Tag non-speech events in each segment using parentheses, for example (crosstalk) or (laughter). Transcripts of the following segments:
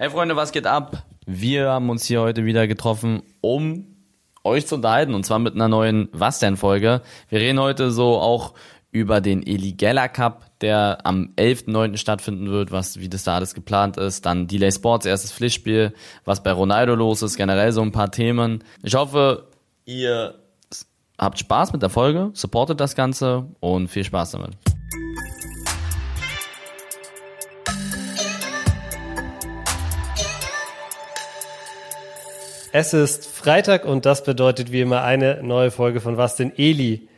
Hey Freunde, was geht ab? Wir haben uns hier heute wieder getroffen, um euch zu unterhalten und zwar mit einer neuen Was denn Folge. Wir reden heute so auch über den Eligella Cup, der am 11.9. stattfinden wird, was wie das da alles geplant ist. Dann Delay Sports erstes Pflichtspiel, was bei Ronaldo los ist, generell so ein paar Themen. Ich hoffe, ihr habt Spaß mit der Folge, supportet das Ganze und viel Spaß damit. Es ist Freitag und das bedeutet wie immer eine neue Folge von Was denn Eli?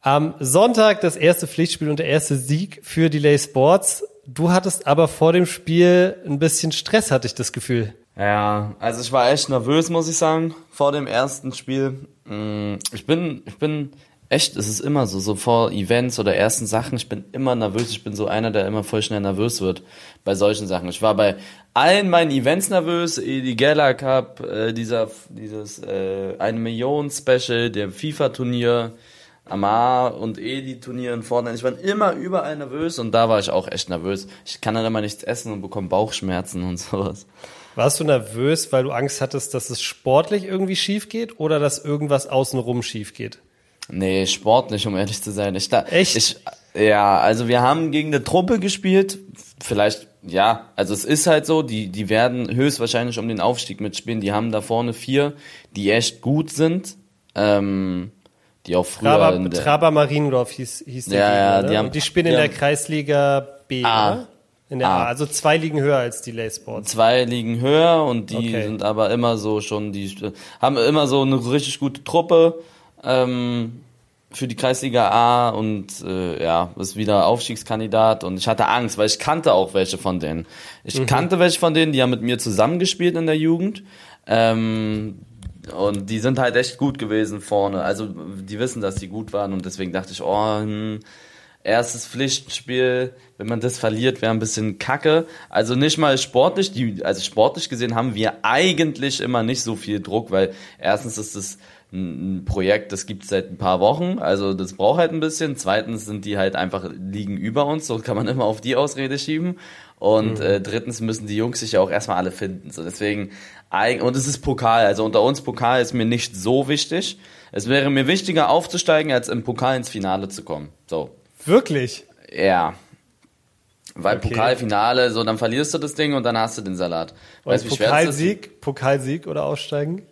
Am Sonntag das erste Pflichtspiel und der erste Sieg für Delay Sports. Du hattest aber vor dem Spiel ein bisschen Stress, hatte ich das Gefühl. Ja, also ich war echt nervös, muss ich sagen, vor dem ersten Spiel. Mm, ich bin, ich bin echt, es ist immer so, so vor Events oder ersten Sachen, ich bin immer nervös. Ich bin so einer, der immer voll schnell nervös wird bei solchen Sachen. Ich war bei allen meinen Events nervös, die Gala Cup, äh, dieser, dieses äh, 1 Million Special, der FIFA-Turnier, Amar und Edi-Turnier in Fortnite. Ich war immer überall nervös und da war ich auch echt nervös. Ich kann dann immer nichts essen und bekomme Bauchschmerzen und (laughs) sowas. Warst du nervös, weil du Angst hattest, dass es sportlich irgendwie schief geht oder dass irgendwas außenrum schief geht? Nee, sportlich, um ehrlich zu sein. Ich, da, Echt? Ich, ja, also wir haben gegen eine Truppe gespielt. Vielleicht, ja, also es ist halt so, die, die werden höchstwahrscheinlich um den Aufstieg mitspielen. Die haben da vorne vier, die echt gut sind. Ähm, die auch früher Traber, in der, Traber Mariendorf hieß, hieß der Ja, ja, ne? die haben- Und die spielen in der haben- Kreisliga B, A. oder? In der A. A. Also zwei Ligen höher als die Lay Sports. zwei liegen höher und die Okay. sind aber immer so schon, die haben immer so eine richtig gute Truppe ähm, für die Kreisliga A und äh, ja, ist wieder Aufstiegskandidat und ich hatte Angst, weil ich kannte auch welche von denen. Ich kannte welche von denen, die haben mit mir zusammengespielt in der Jugend. Ähm, und die sind halt echt gut gewesen vorne. Also die wissen, dass die gut waren und deswegen dachte ich, oh, hm, erstes Pflichtspiel, wenn man das verliert, wäre ein bisschen kacke. Also nicht mal sportlich, die, also sportlich gesehen haben wir eigentlich immer nicht so viel Druck, weil erstens ist es ein Projekt, das gibt es seit ein paar Wochen, also das braucht halt ein bisschen. Zweitens sind die halt einfach liegen über uns, so kann man (laughs) immer auf die Ausrede schieben. Und äh, drittens müssen die Jungs sich ja auch erstmal alle finden. So deswegen und es ist Pokal, also unter uns Pokal ist mir nicht so wichtig. Es wäre mir wichtiger aufzusteigen, als im Pokal ins Finale zu kommen. So, Wirklich? ja. Weil Okay. Pokalfinale, so dann verlierst du das Ding und dann hast du den Salat. Weißt? Pokalsieg, Pokalsieg oder aussteigen?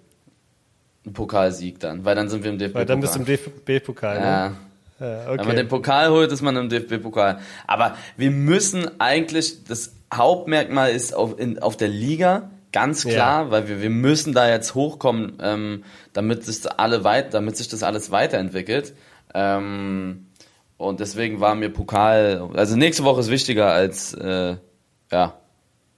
Ein Pokalsieg dann, weil dann sind wir im DFB-Pokal. Weil dann bist du im DFB-Pokal. Ja. Ne? Ja, Wenn man okay. den Pokal holt, ist man im DFB-Pokal. Aber wir müssen eigentlich, das Hauptmerkmal ist auf, in, auf der Liga, ganz klar, Ja. weil wir, wir müssen da jetzt hochkommen, ähm, damit sich das alle weit, damit sich das alles weiterentwickelt. Ähm, und deswegen war mir Pokal, also nächste Woche ist wichtiger als äh, ja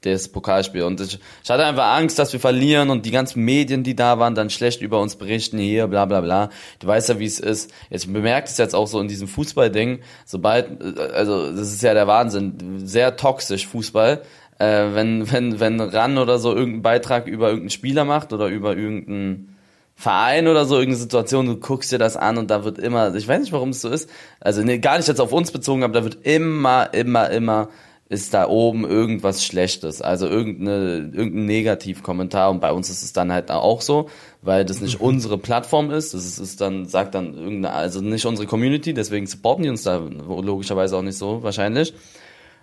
das Pokalspiel. Und ich, ich hatte einfach Angst, dass wir verlieren und die ganzen Medien, die da waren, dann schlecht über uns berichten, hier, bla bla bla. Du weißt ja, wie es ist. Jetzt bemerkt es jetzt auch so in diesem Fußballding, sobald, äh, also das ist ja der Wahnsinn, sehr toxisch Fußball. Äh, wenn, wenn, wenn RAN oder so irgendeinen Beitrag über irgendeinen Spieler macht oder über irgendeinen Verein oder so, irgendeine Situation, du guckst dir das an und da wird immer, ich weiß nicht, warum es so ist, also nee, gar nicht jetzt auf uns bezogen, aber da wird immer, immer, immer ist da oben irgendwas Schlechtes, also irgendeine, irgendein Negativkommentar und bei uns ist es dann halt auch so, weil das nicht unsere Plattform ist, das ist, ist dann, sagt dann irgendeine, also nicht unsere Community, deswegen supporten die uns da logischerweise auch nicht so, wahrscheinlich.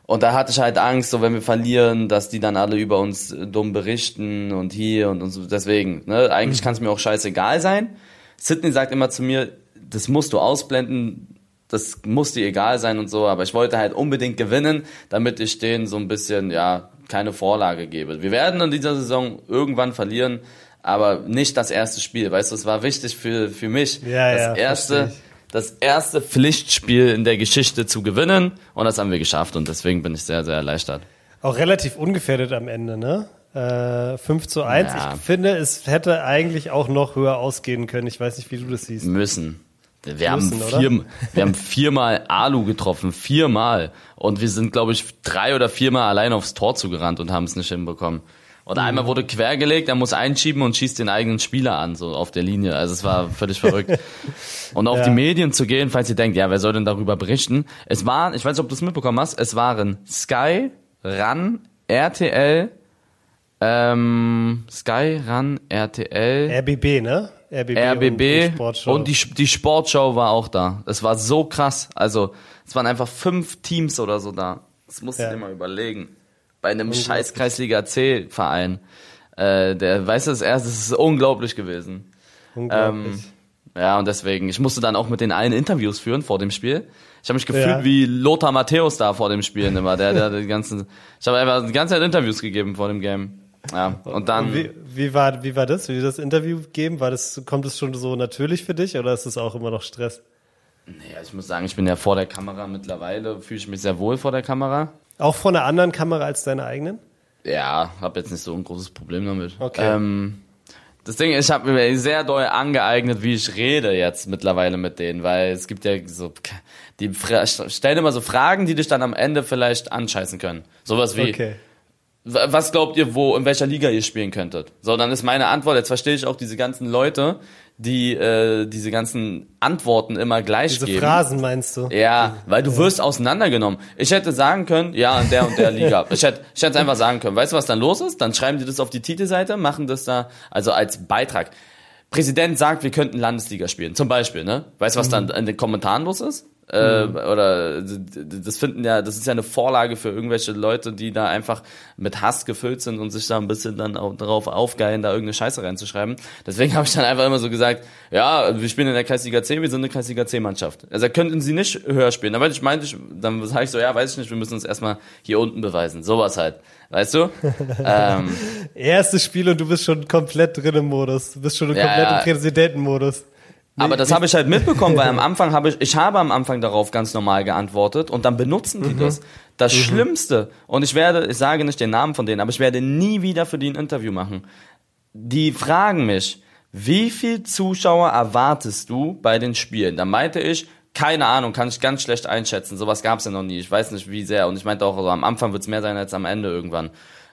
Und da hatte ich halt Angst, so wenn wir verlieren, dass die dann alle über uns äh, dumm berichten und hier und, und so. Deswegen, ne, eigentlich kann es mir auch scheißegal sein. Sydney sagt immer zu mir, das musst du ausblenden, das muss dir egal sein und so, aber ich wollte halt unbedingt gewinnen, damit ich denen so ein bisschen, ja, keine Vorlage gebe. Wir werden in dieser Saison irgendwann verlieren, aber nicht das erste Spiel. Weißt du, es war wichtig für, für mich, Ja, das ja, erste, das erste Pflichtspiel in der Geschichte zu gewinnen und das haben wir geschafft und deswegen bin ich sehr, sehr erleichtert. Auch relativ ungefährdet am Ende, ne? Äh, 5 zu 1. Ja. Ich finde, es hätte eigentlich auch noch höher ausgehen können. Ich weiß nicht, wie du das siehst. Müssen. Wir Müssen, haben, vier, wir haben viermal Alu getroffen, viermal. Und wir sind, glaube ich, drei oder viermal allein aufs Tor zugerannt und haben es nicht hinbekommen. Und einmal wurde quergelegt, er muss einschieben und schießt den eigenen Spieler an, so auf der Linie. Also es war völlig verrückt. (laughs) Und auf Ja. die Medien zu gehen, falls ihr denkt, ja, wer soll denn darüber berichten? Es waren, ich weiß nicht, ob du es mitbekommen hast, es waren Sky, RAN, RTL, Ähm, Sky, RAN, RTL, RBB, ne? RBB, RBB und, und die, die Sportschau war auch da. Es war so krass. Also, es waren einfach fünf Teams oder so da. Das musst du Ja. dir mal überlegen. Bei einem scheiß Kreisliga C-Verein. Äh, der, weißt du, das erste, das ist unglaublich gewesen. Unglaublich. Ähm, ja, und deswegen, ich musste dann auch mit den allen Interviews führen vor dem Spiel. Ich habe mich gefühlt Ja. wie Lothar Matthäus da vor dem Spielen immer. Der, der, die ganzen, ich habe einfach die ganze Zeit Interviews gegeben vor dem Game. Ja, und dann. Und wie, wie, war, wie war das? Wie das Interview geben? War das, kommt es schon so natürlich für dich oder ist es auch immer noch Stress? Ja, ich muss sagen, ich bin ja vor der Kamera mittlerweile, fühle ich mich sehr wohl vor der Kamera. Auch vor einer anderen Kamera als deiner eigenen? Ja, habe jetzt nicht so ein großes Problem damit. Okay. Ähm, das Ding ist, ich habe mir sehr doll angeeignet, wie ich rede jetzt mittlerweile mit denen, weil es gibt ja so, die stellen immer so Fragen, die dich dann am Ende vielleicht anscheißen können. Sowas wie, Okay. Was glaubt ihr, wo, in welcher Liga ihr spielen könntet? So, dann ist meine Antwort, jetzt verstehe ich auch diese ganzen Leute, die äh, diese ganzen Antworten immer gleich Diese geben. Phrasen meinst du? Ja, weil du wirst auseinandergenommen. Ich hätte sagen können, ja, in der und der (laughs) Liga. Ich hätte, ich hätte einfach sagen können, weißt du, was dann los ist? Dann schreiben die das auf die Titelseite, machen das da, also als Beitrag. Präsident sagt, wir könnten Landesliga spielen, zum Beispiel, ne? Weißt du, was dann in den Kommentaren los ist? Äh, oder d- d- das finden ja, das ist ja eine Vorlage für irgendwelche Leute, die da einfach mit Hass gefüllt sind und sich da ein bisschen dann auch darauf aufgeilen, da irgendeine Scheiße reinzuschreiben. Deswegen (laughs) habe ich dann einfach immer so gesagt, ja, wir spielen in der Kreisliga C, wir sind eine Kreisliga C-Mannschaft. Also könnten sie nicht höher spielen. Dann, ich meinte, ich, dann sage ich so, ja, weiß ich nicht, wir müssen uns erstmal hier unten beweisen. Sowas halt. Weißt du? (laughs) ähm, Erstes Spiel und du bist schon komplett drin im Modus. Du bist schon Ja, komplett ja. im Präsidentenmodus. Aber das habe ich halt mitbekommen, weil am (laughs) Anfang habe ich, ich habe am Anfang darauf ganz normal geantwortet und dann benutzen die das. Das Schlimmste, und ich werde, ich sage nicht den Namen von denen, aber ich werde nie wieder für die ein Interview machen. Die fragen mich, wie viel Zuschauer erwartest du bei den Spielen? Da meinte ich, keine Ahnung, kann ich ganz schlecht einschätzen. Sowas gab es ja noch nie. Ich weiß nicht, wie sehr. Und ich meinte auch, also am Anfang wird es mehr sein als am Ende irgendwann.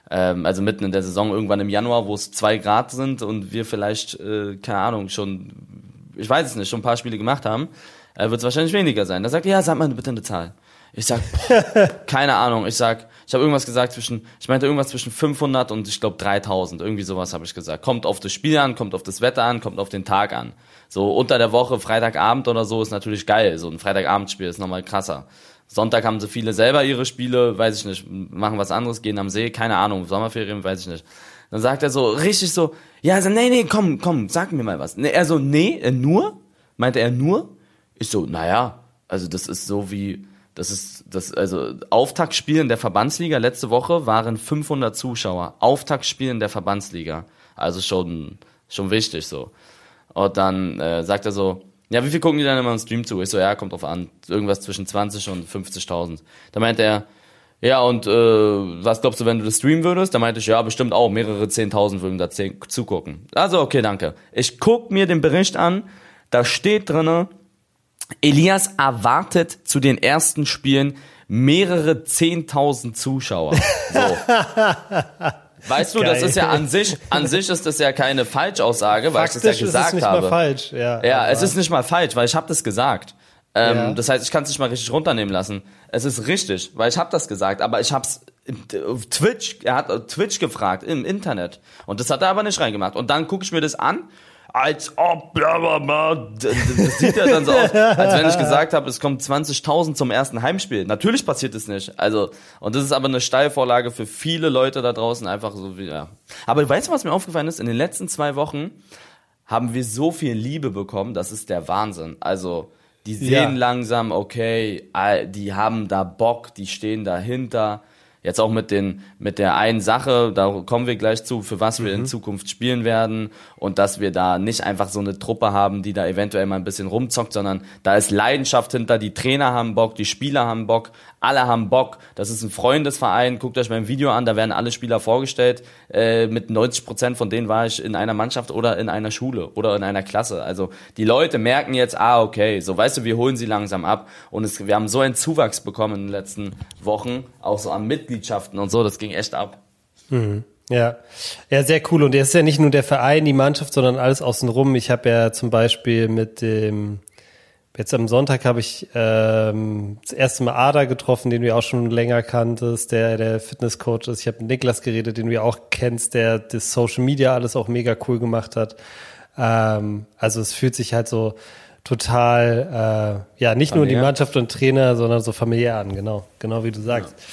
Ähm, also mitten in der Saison, irgendwann im Januar, wo es zwei Grad sind und wir vielleicht, äh, keine Ahnung, schon ich weiß es nicht, schon ein paar Spiele gemacht haben, äh, wird es wahrscheinlich weniger sein. Da sagt er, ja, sag mal bitte eine Zahl. Ich sag, boah, (laughs) keine Ahnung. Ich sag, ich habe irgendwas gesagt zwischen, ich meinte irgendwas zwischen 500 und ich glaube 3000. Irgendwie sowas habe ich gesagt. Kommt auf das Spiel an, kommt auf das Wetter an, kommt auf den Tag an. So unter der Woche, Freitagabend oder so ist natürlich geil. So ein Freitagabendspiel ist nochmal krasser. Sonntag haben sie viele selber ihre Spiele, weiß ich nicht, machen was anderes, gehen am See, keine Ahnung, Sommerferien, weiß ich nicht. Dann sagt er so, richtig so, ja, so, nee, nee, komm, komm, sag mir mal was. Nee, er so, nee, äh, nur? Meinte er nur? Ich so, naja, also das ist so wie, das ist, das, also Auftaktspielen der Verbandsliga letzte Woche waren 500 Zuschauer. Auftaktspielen der Verbandsliga. Also schon, schon wichtig so. Und dann äh, sagt er so, ja, wie viel gucken die dann immer im Stream zu? Ich so, ja, kommt drauf an. Irgendwas zwischen 20 und 50.000. Da meinte er, ja, und äh, was glaubst du, wenn du das streamen würdest? Da meinte ich, ja, bestimmt auch. Mehrere 10.000 würden da zugucken. Also, okay, danke. Ich guck mir den Bericht an. Da steht drinne, Elias erwartet zu den ersten Spielen mehrere 10.000 Zuschauer. So. (laughs) Weißt du, das Geil. ist ja an sich, an sich ist das ja keine Falschaussage, weil ich das ja Faktisch ist gesagt es nicht habe. mal falsch. Ja, Ja, es ist nicht mal falsch, weil ich habe das gesagt. Ähm, Ja. Das heißt, ich kann es nicht mal richtig runternehmen lassen. Es ist richtig, weil ich habe das gesagt, aber ich habe es auf Twitch, er hat auf Twitch gefragt im Internet und das hat er aber nicht reingemacht. Und dann gucke ich mir das an, als ob, bla, bla, bla. Das sieht ja dann so aus, als wenn ich gesagt habe, es kommen 20.000 zum ersten Heimspiel. Natürlich passiert es nicht. Also und das ist aber eine Steilvorlage für viele Leute da draußen, einfach so wie ja. Aber weißt du, was mir aufgefallen ist? In den letzten zwei Wochen haben wir so viel Liebe bekommen, das ist der Wahnsinn. Also, die sehen Ja. langsam, okay, die haben da Bock, die stehen dahinter. Jetzt auch mit den, mit der einen Sache, da kommen wir gleich zu, für was wir in Zukunft spielen werden und dass wir da nicht einfach so eine Truppe haben, die da eventuell mal ein bisschen rumzockt, sondern da ist Leidenschaft hinter, die Trainer haben Bock, die Spieler haben Bock, alle haben Bock. Das ist ein Freundesverein, guckt euch mein Video an, da werden alle Spieler vorgestellt. Äh, mit 90 Prozent von denen war ich in einer Mannschaft oder in einer Schule oder in einer Klasse. Also die Leute merken jetzt, ah, okay, so weißt du, wir holen sie langsam ab. Und es, wir haben so einen Zuwachs bekommen in den letzten Wochen, auch so an Mitgliedschaften und so, das ging echt ab. Ja, ja, sehr cool. Und er ist ja nicht nur der Verein, die Mannschaft, sondern alles außenrum. Ich habe ja zum Beispiel mit dem Jetzt am Sonntag habe ich ähm, das erste Mal Ada getroffen, den du auch schon länger kanntest, der der Fitnesscoach ist. Ich habe mit Niklas geredet, den du ja auch kennst, der das Social Media alles auch mega cool gemacht hat. Ähm, also es fühlt sich halt so total, äh, ja, nicht familiär. nur die Mannschaft und Trainer, sondern so familiär an, genau, genau wie du sagst. Ja.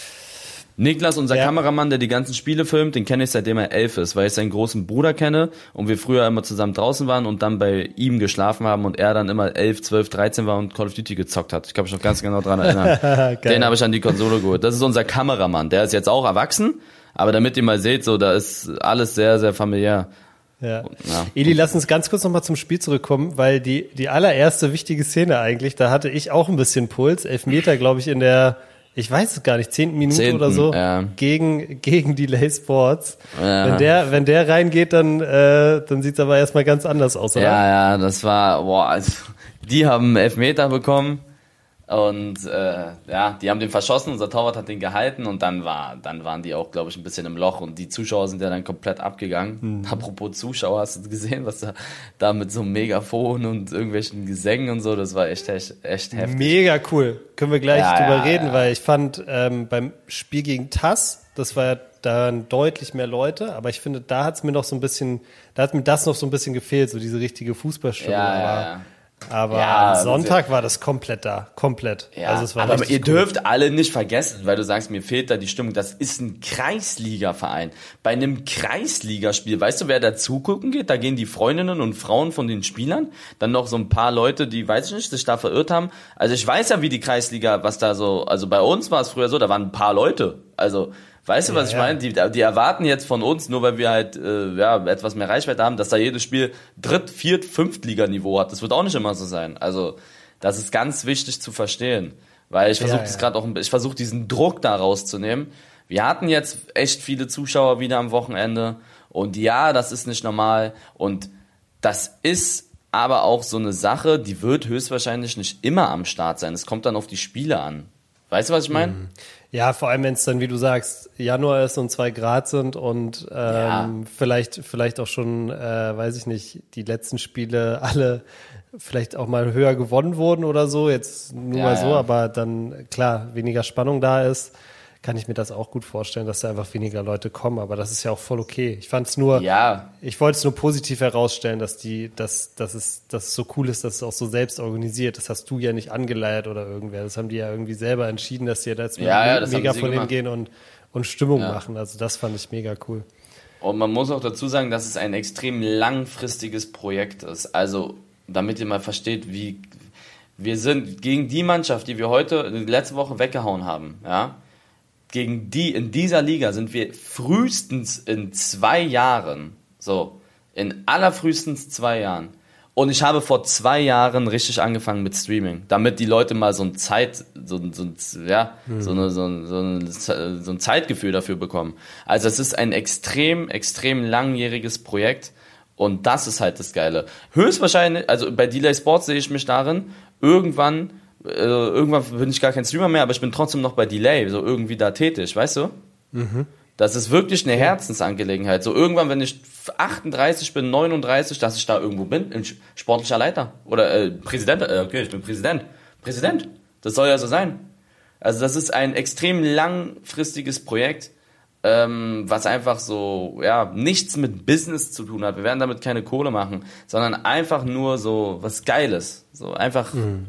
Niklas, unser ja. Kameramann, der die ganzen Spiele filmt, den kenne ich seitdem er elf ist, weil ich seinen großen Bruder kenne und wir früher immer zusammen draußen waren und dann bei ihm geschlafen haben und er dann immer elf, zwölf, dreizehn war und Call of Duty gezockt hat. Ich kann mich noch ganz genau dran erinnern. (laughs) den habe ich an die Konsole geholt. Das ist unser Kameramann. Der ist jetzt auch erwachsen, aber damit ihr mal seht, so da ist alles sehr, sehr familiär. Ja. ja. Eli, lass uns ganz kurz nochmal zum Spiel zurückkommen, weil die, die allererste wichtige Szene eigentlich, da hatte ich auch ein bisschen Puls. Elf Meter, glaube ich, in der ich weiß es gar nicht, zehnten Minute Zehnten, oder so, ja. gegen, gegen Delay Sports. Ja. Wenn der, wenn der reingeht, dann, äh, dann sieht's aber erstmal ganz anders aus, oder? Ja, ja, das war, boah, also, die haben Elfmeter bekommen und äh, ja, die haben den verschossen, unser Torwart hat den gehalten und dann war, dann waren die auch, glaube ich, ein bisschen im Loch und die Zuschauer sind ja dann komplett abgegangen. Mhm. Apropos Zuschauer, hast du gesehen, was da, da mit so einem Megafon und irgendwelchen Gesängen und so, das war echt, echt, echt heftig. Mega cool. Können wir gleich ja, drüber ja, reden, ja. weil ich fand ähm, beim Spiel gegen TAS, das war ja da deutlich mehr Leute, aber ich finde, da hat es mir noch so ein bisschen, da hat mir das noch so ein bisschen gefehlt, so diese richtige Fußballstimmung. Ja, ja, ja. Aber ja, Sonntag war das komplett da, komplett. Ja, also es war aber ihr cool. dürft alle nicht vergessen, weil du sagst, mir fehlt da die Stimmung. Das ist ein Kreisliga-Verein. Bei einem Kreisligaspiel, weißt du, wer da zugucken geht? Da gehen die Freundinnen und Frauen von den Spielern, dann noch so ein paar Leute, die, weiß ich nicht, sich da verirrt haben. Also ich weiß ja, wie die Kreisliga, was da so, also bei uns war es früher so, da waren ein paar Leute. Also Weißt du, was ja, ich meine? Die, die erwarten jetzt von uns, nur weil wir halt äh, ja, etwas mehr Reichweite haben, dass da jedes Spiel Dritt-, Viert-, Fünftliganiveau hat. Das wird auch nicht immer so sein. Also, das ist ganz wichtig zu verstehen. Weil ich versuche ja, das gerade auch, ich versuche diesen Druck da rauszunehmen. Wir hatten jetzt echt viele Zuschauer wieder am Wochenende. Und ja, das ist nicht normal. Und das ist aber auch so eine Sache, die wird höchstwahrscheinlich nicht immer am Start sein. Es kommt dann auf die Spiele an. Weißt du, was ich meine? Ja, vor allem, wenn es dann, wie du sagst, Januar ist und zwei Grad sind und ähm, ja. vielleicht, vielleicht auch schon, äh, weiß ich nicht, die letzten Spiele alle vielleicht auch mal höher gewonnen wurden oder so. Jetzt nur ja, mal so, ja. aber dann klar, weniger Spannung da ist kann ich mir das auch gut vorstellen, dass da einfach weniger Leute kommen. Aber das ist ja auch voll okay. Ich fand es nur, ja. ich wollte es nur positiv herausstellen, dass die, dass, dass es, dass es so cool ist, dass es auch so selbst organisiert. Das hast du ja nicht angeleiert oder irgendwer. Das haben die ja irgendwie selber entschieden, dass die da jetzt ja, ja, mega von hingehen und, und Stimmung ja. machen. Also das fand ich mega cool. Und man muss auch dazu sagen, dass es ein extrem langfristiges Projekt ist. Also, damit ihr mal versteht, wie wir sind gegen die Mannschaft, die wir heute letzte Woche weggehauen haben, ja, gegen die in dieser Liga sind wir frühestens in zwei Jahren, so, in allerfrühestens zwei Jahren. Und ich habe vor zwei Jahren richtig angefangen mit Streaming, damit die Leute mal so ein Zeit, so, so, ja, mhm. so, eine, so, so, ein, so ein Zeitgefühl dafür bekommen. Also es ist ein extrem, extrem langjähriges Projekt und das ist halt das Geile. Höchstwahrscheinlich, also bei Delay Sports sehe ich mich darin, irgendwann äh, irgendwann bin ich gar kein Streamer mehr, aber ich bin trotzdem noch bei Delay, so irgendwie da tätig, weißt du? Mhm. Das ist wirklich eine Herzensangelegenheit. So irgendwann, wenn ich 38 bin, 39, dass ich da irgendwo bin, ein sportlicher Leiter oder äh, Präsident, äh, okay, ich bin Präsident. Präsident, das soll ja so sein. Also das ist ein extrem langfristiges Projekt, ähm, was einfach so, ja, nichts mit Business zu tun hat. Wir werden damit keine Kohle machen, sondern einfach nur so was Geiles. So einfach... Mhm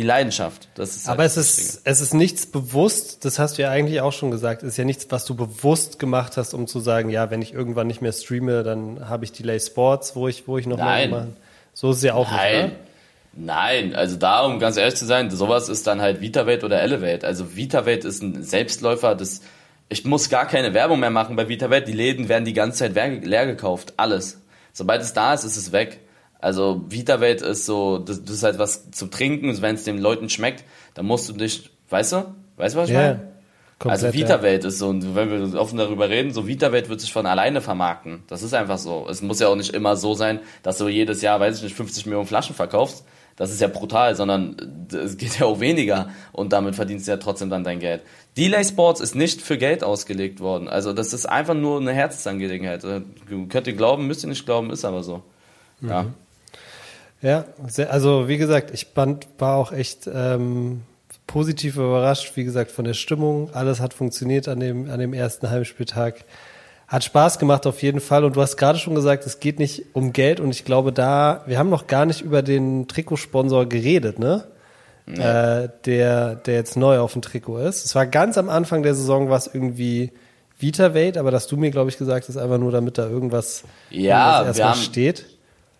die Leidenschaft. Das ist halt Aber es ist, es ist nichts bewusst, das hast du ja eigentlich auch schon gesagt, es ist ja nichts, was du bewusst gemacht hast, um zu sagen, ja, wenn ich irgendwann nicht mehr streame, dann habe ich Delay Sports, wo ich, wo ich noch Nein. mal So ist es ja auch Nein. nicht, ne? Nein, also da, um ganz ehrlich zu sein, sowas ist dann halt VitaVate oder Elevate. Also VitaVate ist ein Selbstläufer, das, ich muss gar keine Werbung mehr machen bei VitaVate, die Läden werden die ganze Zeit leer gekauft, alles. Sobald es da ist, ist es weg. Also VitaVate ist so, das, das ist halt was zu trinken, wenn es den Leuten schmeckt, dann musst du dich, weißt du? Weißt du, was ich yeah. meine? Komplett, also VitaVate ja. ist so, und wenn wir offen darüber reden, so VitaVate wird sich von alleine vermarkten. Das ist einfach so. Es muss ja auch nicht immer so sein, dass du jedes Jahr, weiß ich nicht, 50 Millionen Flaschen verkaufst. Das ist ja brutal, sondern es geht ja auch weniger und damit verdienst du ja trotzdem dann dein Geld. Delay Sports ist nicht für Geld ausgelegt worden. Also das ist einfach nur eine Herzensangelegenheit. Könnt ihr glauben, müsst ihr nicht glauben, ist aber so. Mhm. Ja, sehr, also wie gesagt, ich band, war auch echt ähm, positiv überrascht, wie gesagt, von der Stimmung. Alles hat funktioniert an dem, an dem ersten Heimspieltag. Hat Spaß gemacht auf jeden Fall. Und du hast gerade schon gesagt, es geht nicht um Geld. Und ich glaube, da, wir haben noch gar nicht über den Trikotsponsor geredet, ne? Nee. Äh, der, der jetzt neu auf dem Trikot ist. Es war ganz am Anfang der Saison, was irgendwie VitaVate, aber dass du mir, glaube ich, gesagt hast, einfach nur, damit da irgendwas, ja, irgendwas erstmal steht.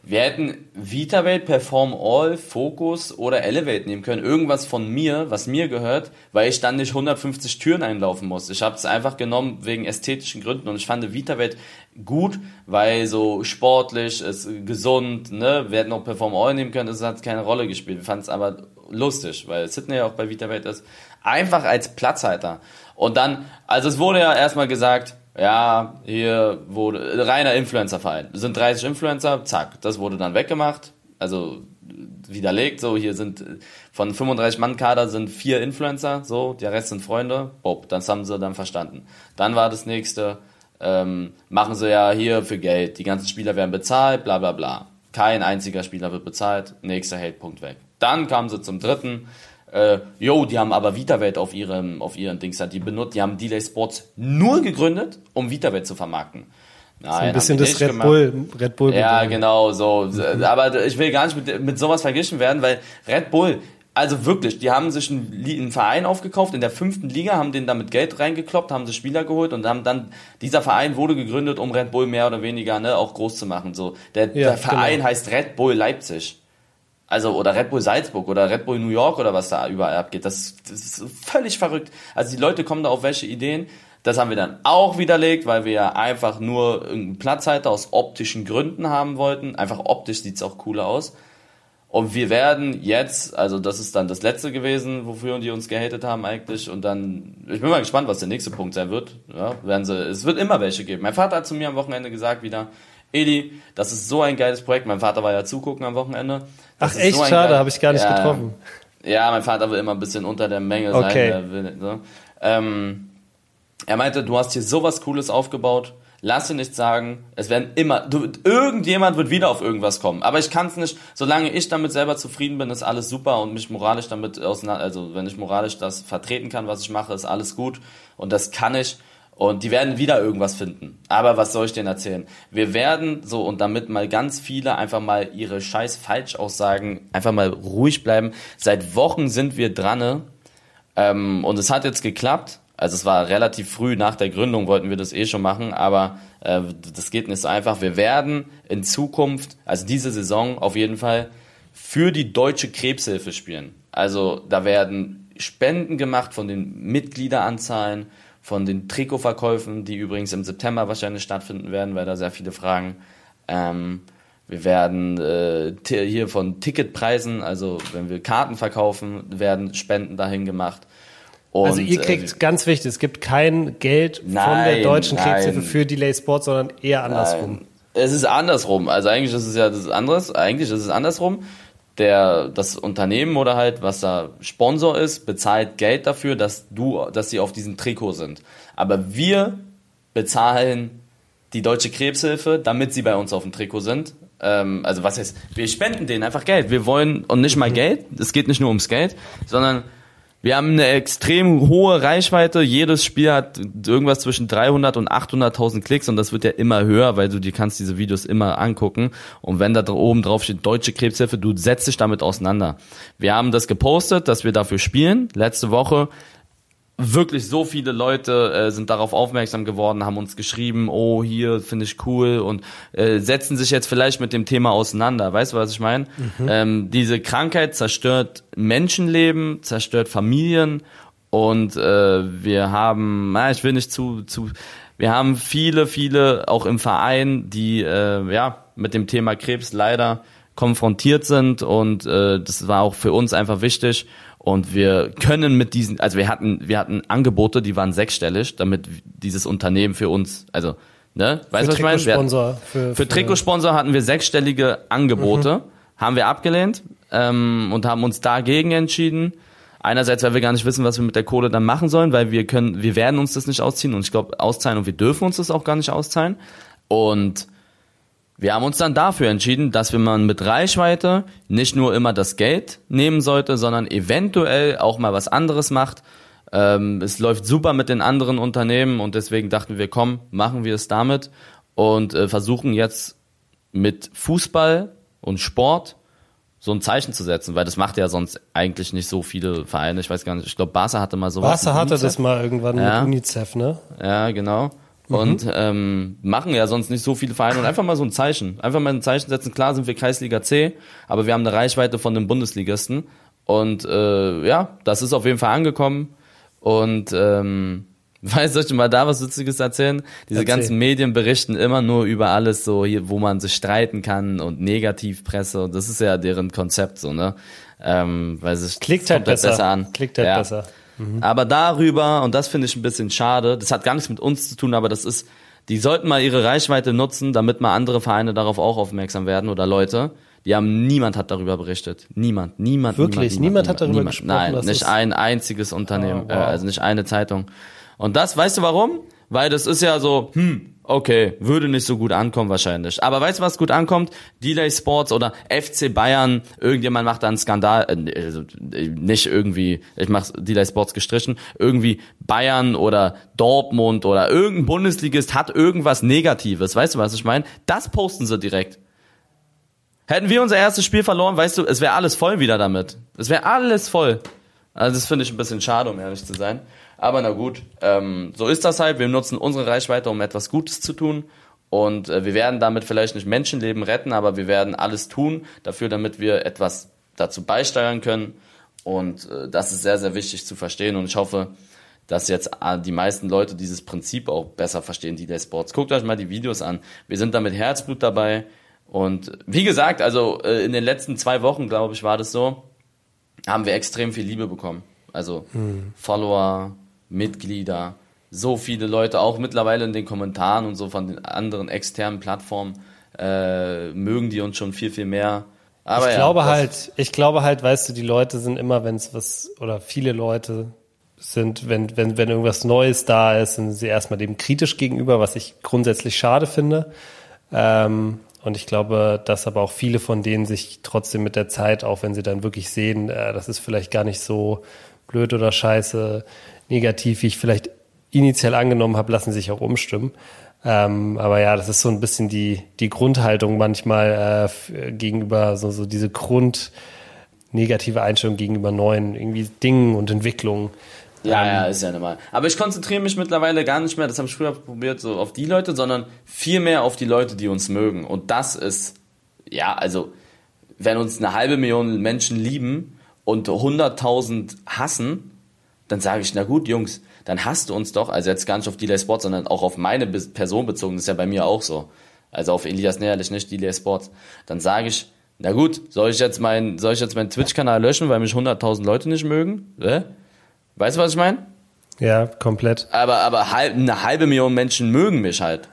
Wir hätten VitaVate, Perform All, Focus oder Elevate nehmen können. Irgendwas von mir, was mir gehört, weil ich dann nicht 150 Türen einlaufen muss. Ich habe es einfach genommen wegen ästhetischen Gründen und ich fand VitaVate gut, weil so sportlich, ist gesund, ne? Wir hätten auch Perform All nehmen können, das hat keine Rolle gespielt. Wir fanden es aber lustig, weil Sydney ja auch bei VitaVate ist. Einfach als Platzhalter. Und dann, also es wurde ja erstmal gesagt, ja, hier wurde reiner Influencer-Verein. Sind 30 Influencer, zack, das wurde dann weggemacht. Also widerlegt, so hier sind von 35 Mann Kader sind vier Influencer, so der Rest sind Freunde. Bob, das haben sie dann verstanden. Dann war das nächste, ähm, machen sie ja hier für Geld, die ganzen Spieler werden bezahlt, bla bla bla. Kein einziger Spieler wird bezahlt, nächster Hate-Punkt weg. Dann kamen sie zum dritten, äh, yo, die haben aber VitaVet auf ihrem, auf ihren Dings, die benutzt, die haben Delay Sports nur gegründet, um VitaVet zu vermarkten. Nein, so ein bisschen das Red Bull, Red Bull. Ja, genau, so. Aber ich will gar nicht mit, mit sowas verglichen werden, weil Red Bull, also wirklich, die haben sich einen, einen, Verein aufgekauft in der fünften Liga, haben den damit Geld reingekloppt, haben sich Spieler geholt und haben dann, dieser Verein wurde gegründet, um Red Bull mehr oder weniger, ne, auch groß zu machen, so. Der, ja, der Verein genau. heißt Red Bull Leipzig. Also, oder Red Bull Salzburg oder Red Bull New York oder was da überall abgeht. Das, das ist völlig verrückt. Also, die Leute kommen da auf welche Ideen. Das haben wir dann auch widerlegt, weil wir ja einfach nur irgendeinen Platzhalter aus optischen Gründen haben wollten. Einfach optisch sieht's auch cooler aus. Und wir werden jetzt, also das ist dann das letzte gewesen, wofür die uns gehatet haben eigentlich. Und dann, ich bin mal gespannt, was der nächste Punkt sein wird. Ja, werden sie, es wird immer welche geben. Mein Vater hat zu mir am Wochenende gesagt wieder, Edi, das ist so ein geiles Projekt. Mein Vater war ja zugucken am Wochenende. Das Ach echt, so schade, habe ich gar nicht ja, getroffen. Ja, mein Vater will immer ein bisschen unter der Menge okay. sein. Will, so. ähm, er meinte, du hast hier sowas Cooles aufgebaut. Lass dir nicht sagen, es werden immer, du, irgendjemand wird wieder auf irgendwas kommen. Aber ich kann es nicht, solange ich damit selber zufrieden bin, ist alles super und mich moralisch damit auseinander, also wenn ich moralisch das vertreten kann, was ich mache, ist alles gut. Und das kann ich. Und die werden wieder irgendwas finden. Aber was soll ich denen erzählen? Wir werden so, und damit mal ganz viele einfach mal ihre scheiß Falschaussagen einfach mal ruhig bleiben. Seit Wochen sind wir dran. Ähm, und es hat jetzt geklappt. Also es war relativ früh nach der Gründung, wollten wir das eh schon machen, aber äh, das geht nicht so einfach. Wir werden in Zukunft, also diese Saison auf jeden Fall, für die Deutsche Krebshilfe spielen. Also da werden Spenden gemacht von den Mitgliederanzahlen von den Trikotverkäufen, die übrigens im September wahrscheinlich stattfinden werden, weil da sehr viele fragen. Ähm, wir werden äh, hier von Ticketpreisen, also wenn wir Karten verkaufen, werden Spenden dahin gemacht. Und, also ihr kriegt, äh, ganz wichtig, es gibt kein Geld nein, von der deutschen Krebshilfe für Delay Sport, sondern eher andersrum. Nein. Es ist andersrum. Also eigentlich ist es ja das anderes. Eigentlich ist es andersrum der, das Unternehmen oder halt, was da Sponsor ist, bezahlt Geld dafür, dass du, dass sie auf diesem Trikot sind. Aber wir bezahlen die Deutsche Krebshilfe, damit sie bei uns auf dem Trikot sind. Ähm, also was heißt, wir spenden denen einfach Geld. Wir wollen, und nicht mal Geld, es geht nicht nur ums Geld, sondern wir haben eine extrem hohe Reichweite. Jedes Spiel hat irgendwas zwischen 300 und 800.000 Klicks und das wird ja immer höher, weil du dir kannst diese Videos immer angucken. Und wenn da oben drauf steht Deutsche Krebshilfe, du setzt dich damit auseinander. Wir haben das gepostet, dass wir dafür spielen. Letzte Woche wirklich so viele Leute äh, sind darauf aufmerksam geworden, haben uns geschrieben, oh, hier finde ich cool und äh, setzen sich jetzt vielleicht mit dem Thema auseinander. Weißt du, was ich meine? Mhm. Ähm, diese Krankheit zerstört Menschenleben, zerstört Familien und äh, wir haben, na, ich will nicht zu, zu, wir haben viele, viele auch im Verein, die äh, ja mit dem Thema Krebs leider konfrontiert sind und äh, das war auch für uns einfach wichtig und wir können mit diesen, also wir hatten, wir hatten Angebote, die waren sechsstellig, damit dieses Unternehmen für uns, also, ne, weißt du, was ich meine? Für, für, für Trikotsponsor hatten wir sechsstellige Angebote, mhm. haben wir abgelehnt ähm, und haben uns dagegen entschieden. Einerseits, weil wir gar nicht wissen, was wir mit der Kohle dann machen sollen, weil wir können, wir werden uns das nicht ausziehen und ich glaube auszahlen und wir dürfen uns das auch gar nicht auszahlen. Und wir haben uns dann dafür entschieden, dass wir mal mit Reichweite nicht nur immer das Geld nehmen sollte, sondern eventuell auch mal was anderes macht. Ähm, es läuft super mit den anderen Unternehmen und deswegen dachten wir, komm, machen wir es damit und äh, versuchen jetzt mit Fußball und Sport so ein Zeichen zu setzen, weil das macht ja sonst eigentlich nicht so viele Vereine. Ich weiß gar nicht, ich glaube, Barca hatte mal sowas. Barca hatte das mal irgendwann Ja. mit UNICEF, ne? Ja, genau. Und ähm, machen ja sonst nicht so viele Vereine und einfach mal so ein Zeichen. Einfach mal ein Zeichen setzen. Klar sind wir Kreisliga C, aber wir haben eine Reichweite von den Bundesligisten. Und äh, ja, das ist auf jeden Fall angekommen. Und ähm, (laughs) weißt du, soll ich mal da was Witziges erzählen? Diese Erzähl. ganzen Medien berichten immer nur über alles so, hier, wo man sich streiten kann und Negativpresse. Und das ist ja deren Konzept so, ne? Ähm, weil es Klickt halt komplett besser. an. Klickt halt Ja. besser. Aber darüber, und das finde ich ein bisschen schade, das hat gar nichts mit uns zu tun, aber das ist, die sollten mal ihre Reichweite nutzen, damit mal andere Vereine darauf auch aufmerksam werden oder Leute. Die haben, niemand hat darüber berichtet. Niemand, niemand, Wirklich? niemand. Niemand hat darüber niemand. gesprochen, Nein, nicht ein einziges Unternehmen, Oh, wow. äh, also nicht eine Zeitung. Und das, weißt du warum? Weil das ist ja so, hm, okay, würde nicht so gut ankommen wahrscheinlich. Aber weißt du, was gut ankommt? Delay Sports oder FC Bayern, irgendjemand macht da einen Skandal, äh, also, äh, nicht irgendwie, ich mach's Delay Sports gestrichen, irgendwie Bayern oder Dortmund oder irgendein Bundesligist hat irgendwas Negatives, weißt du, was ich meine? Das posten sie direkt. Hätten wir unser erstes Spiel verloren, weißt du, es wäre alles voll wieder damit. Es wäre alles voll. Also das finde ich ein bisschen schade, um ehrlich zu sein. Aber na gut, ähm, so ist das halt. Wir nutzen unsere Reichweite, um etwas Gutes zu tun. Und äh, wir werden damit vielleicht nicht Menschenleben retten, aber wir werden alles tun dafür, damit wir etwas dazu beisteuern können. Und äh, das ist sehr, sehr wichtig zu verstehen. Und ich hoffe, dass jetzt äh, die meisten Leute dieses Prinzip auch besser verstehen, die der Sports. Guckt euch mal die Videos an. Wir sind da mit Herzblut dabei. Und wie gesagt, also äh, in den letzten zwei Wochen, glaube ich, war das so, haben wir extrem viel Liebe bekommen. Also Follower, Mitglieder, so viele Leute, auch mittlerweile in den Kommentaren und so von den anderen externen Plattformen, äh, mögen die uns schon viel, viel mehr. Aber ich ja, glaube halt, ich glaube halt, weißt du, die Leute sind immer, wenn es was, oder viele Leute sind, wenn, wenn, wenn irgendwas Neues da ist, sind sie erstmal dem kritisch gegenüber, was ich grundsätzlich schade finde. Ähm, und ich glaube, dass aber auch viele von denen sich trotzdem mit der Zeit, auch wenn sie dann wirklich sehen, äh, das ist vielleicht gar nicht so blöd oder scheiße, negativ, wie ich vielleicht initial angenommen habe, lassen sich auch umstimmen. Ähm, aber ja, das ist so ein bisschen die, die Grundhaltung manchmal äh, gegenüber so, so diese Grund negative Einstellung gegenüber neuen irgendwie Dingen und Entwicklungen. Ja, Ähm, ja, ist ja normal. Aber ich konzentriere mich mittlerweile gar nicht mehr, das habe ich früher probiert, so auf die Leute, sondern viel mehr auf die Leute, die uns mögen. Und das ist, ja, also, wenn uns eine halbe Million Menschen lieben und 100.000 hassen, dann sage ich, na gut, Jungs, dann hasst du uns doch, also jetzt gar nicht auf Delay Sports, sondern auch auf meine Person bezogen, das ist ja bei mir auch so. Also auf Elias Näherlich, nicht Delay Sports. Dann sage ich, na gut, soll ich jetzt mein, soll ich jetzt meinen Twitch-Kanal löschen, weil mich 100.000 Leute nicht mögen? Weißt du, was ich meine? Ja, komplett. Aber, aber halb, eine halbe Million Menschen mögen mich halt.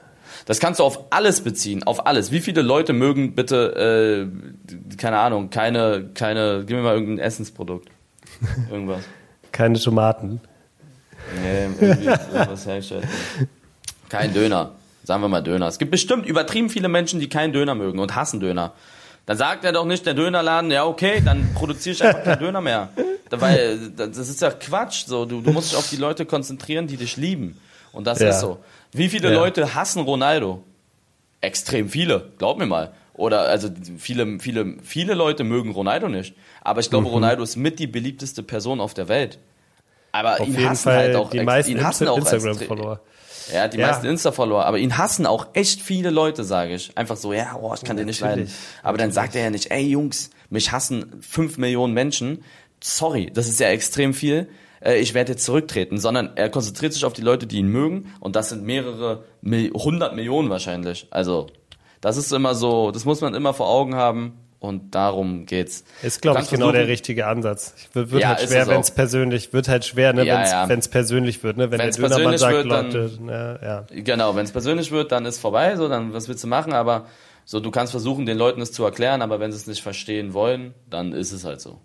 Das kannst du auf alles beziehen, auf alles. Wie viele Leute mögen bitte, äh, keine Ahnung, keine, keine, gib mir mal irgendein Essensprodukt. (laughs) Irgendwas. Keine Tomaten. Nee, irgendwie irgendwas hergestellt. Kein Döner. Sagen wir mal Döner. Es gibt bestimmt übertrieben viele Menschen, die keinen Döner mögen und hassen Döner. Dann sagt er doch nicht, der Dönerladen, ja okay, dann produziere ich einfach keinen Döner mehr. Weil das ist ja Quatsch. So, du, du musst dich auf die Leute konzentrieren, die dich lieben. Und das Ja. ist so. Wie viele Ja. Leute hassen Ronaldo? Extrem viele, glaub mir mal. Oder also viele, viele, viele Leute mögen Ronaldo nicht. Aber ich Mhm. glaube, Ronaldo ist mit die beliebteste Person auf der Welt. Aber Auf ihn jeden hassen Fall halt auch die meisten ihn hassen Insta- Instagram-Follower. Er hat die Ja. meisten Insta-Follower, aber ihn hassen auch echt viele Leute, sage ich. Einfach so, ja, oh, ich kann den nicht leiden. Aber dann sagt er ja nicht, ey Jungs, mich hassen fünf Millionen Menschen. Sorry, das ist ja extrem viel. Äh, Ich werde jetzt zurücktreten, sondern er konzentriert sich auf die Leute, die ihn mögen. Und das sind mehrere, hundert Millionen wahrscheinlich. Also, das ist immer so, das muss man immer vor Augen haben. Und darum geht's. Ist, glaube ich, genau der richtige Ansatz. Wird, wird Ja, halt schwer, wenn es persönlich, wird halt schwer, ne, Ja, wenn es ja. persönlich wird, ne, wenn Wenn's der Dönermann sagt, wird, dann- Leute, ne, ja. Genau, wenn es persönlich wird, dann ist vorbei, so, dann was willst du machen, aber so, du kannst versuchen, den Leuten es zu erklären, aber wenn sie es nicht verstehen wollen, dann ist es halt so.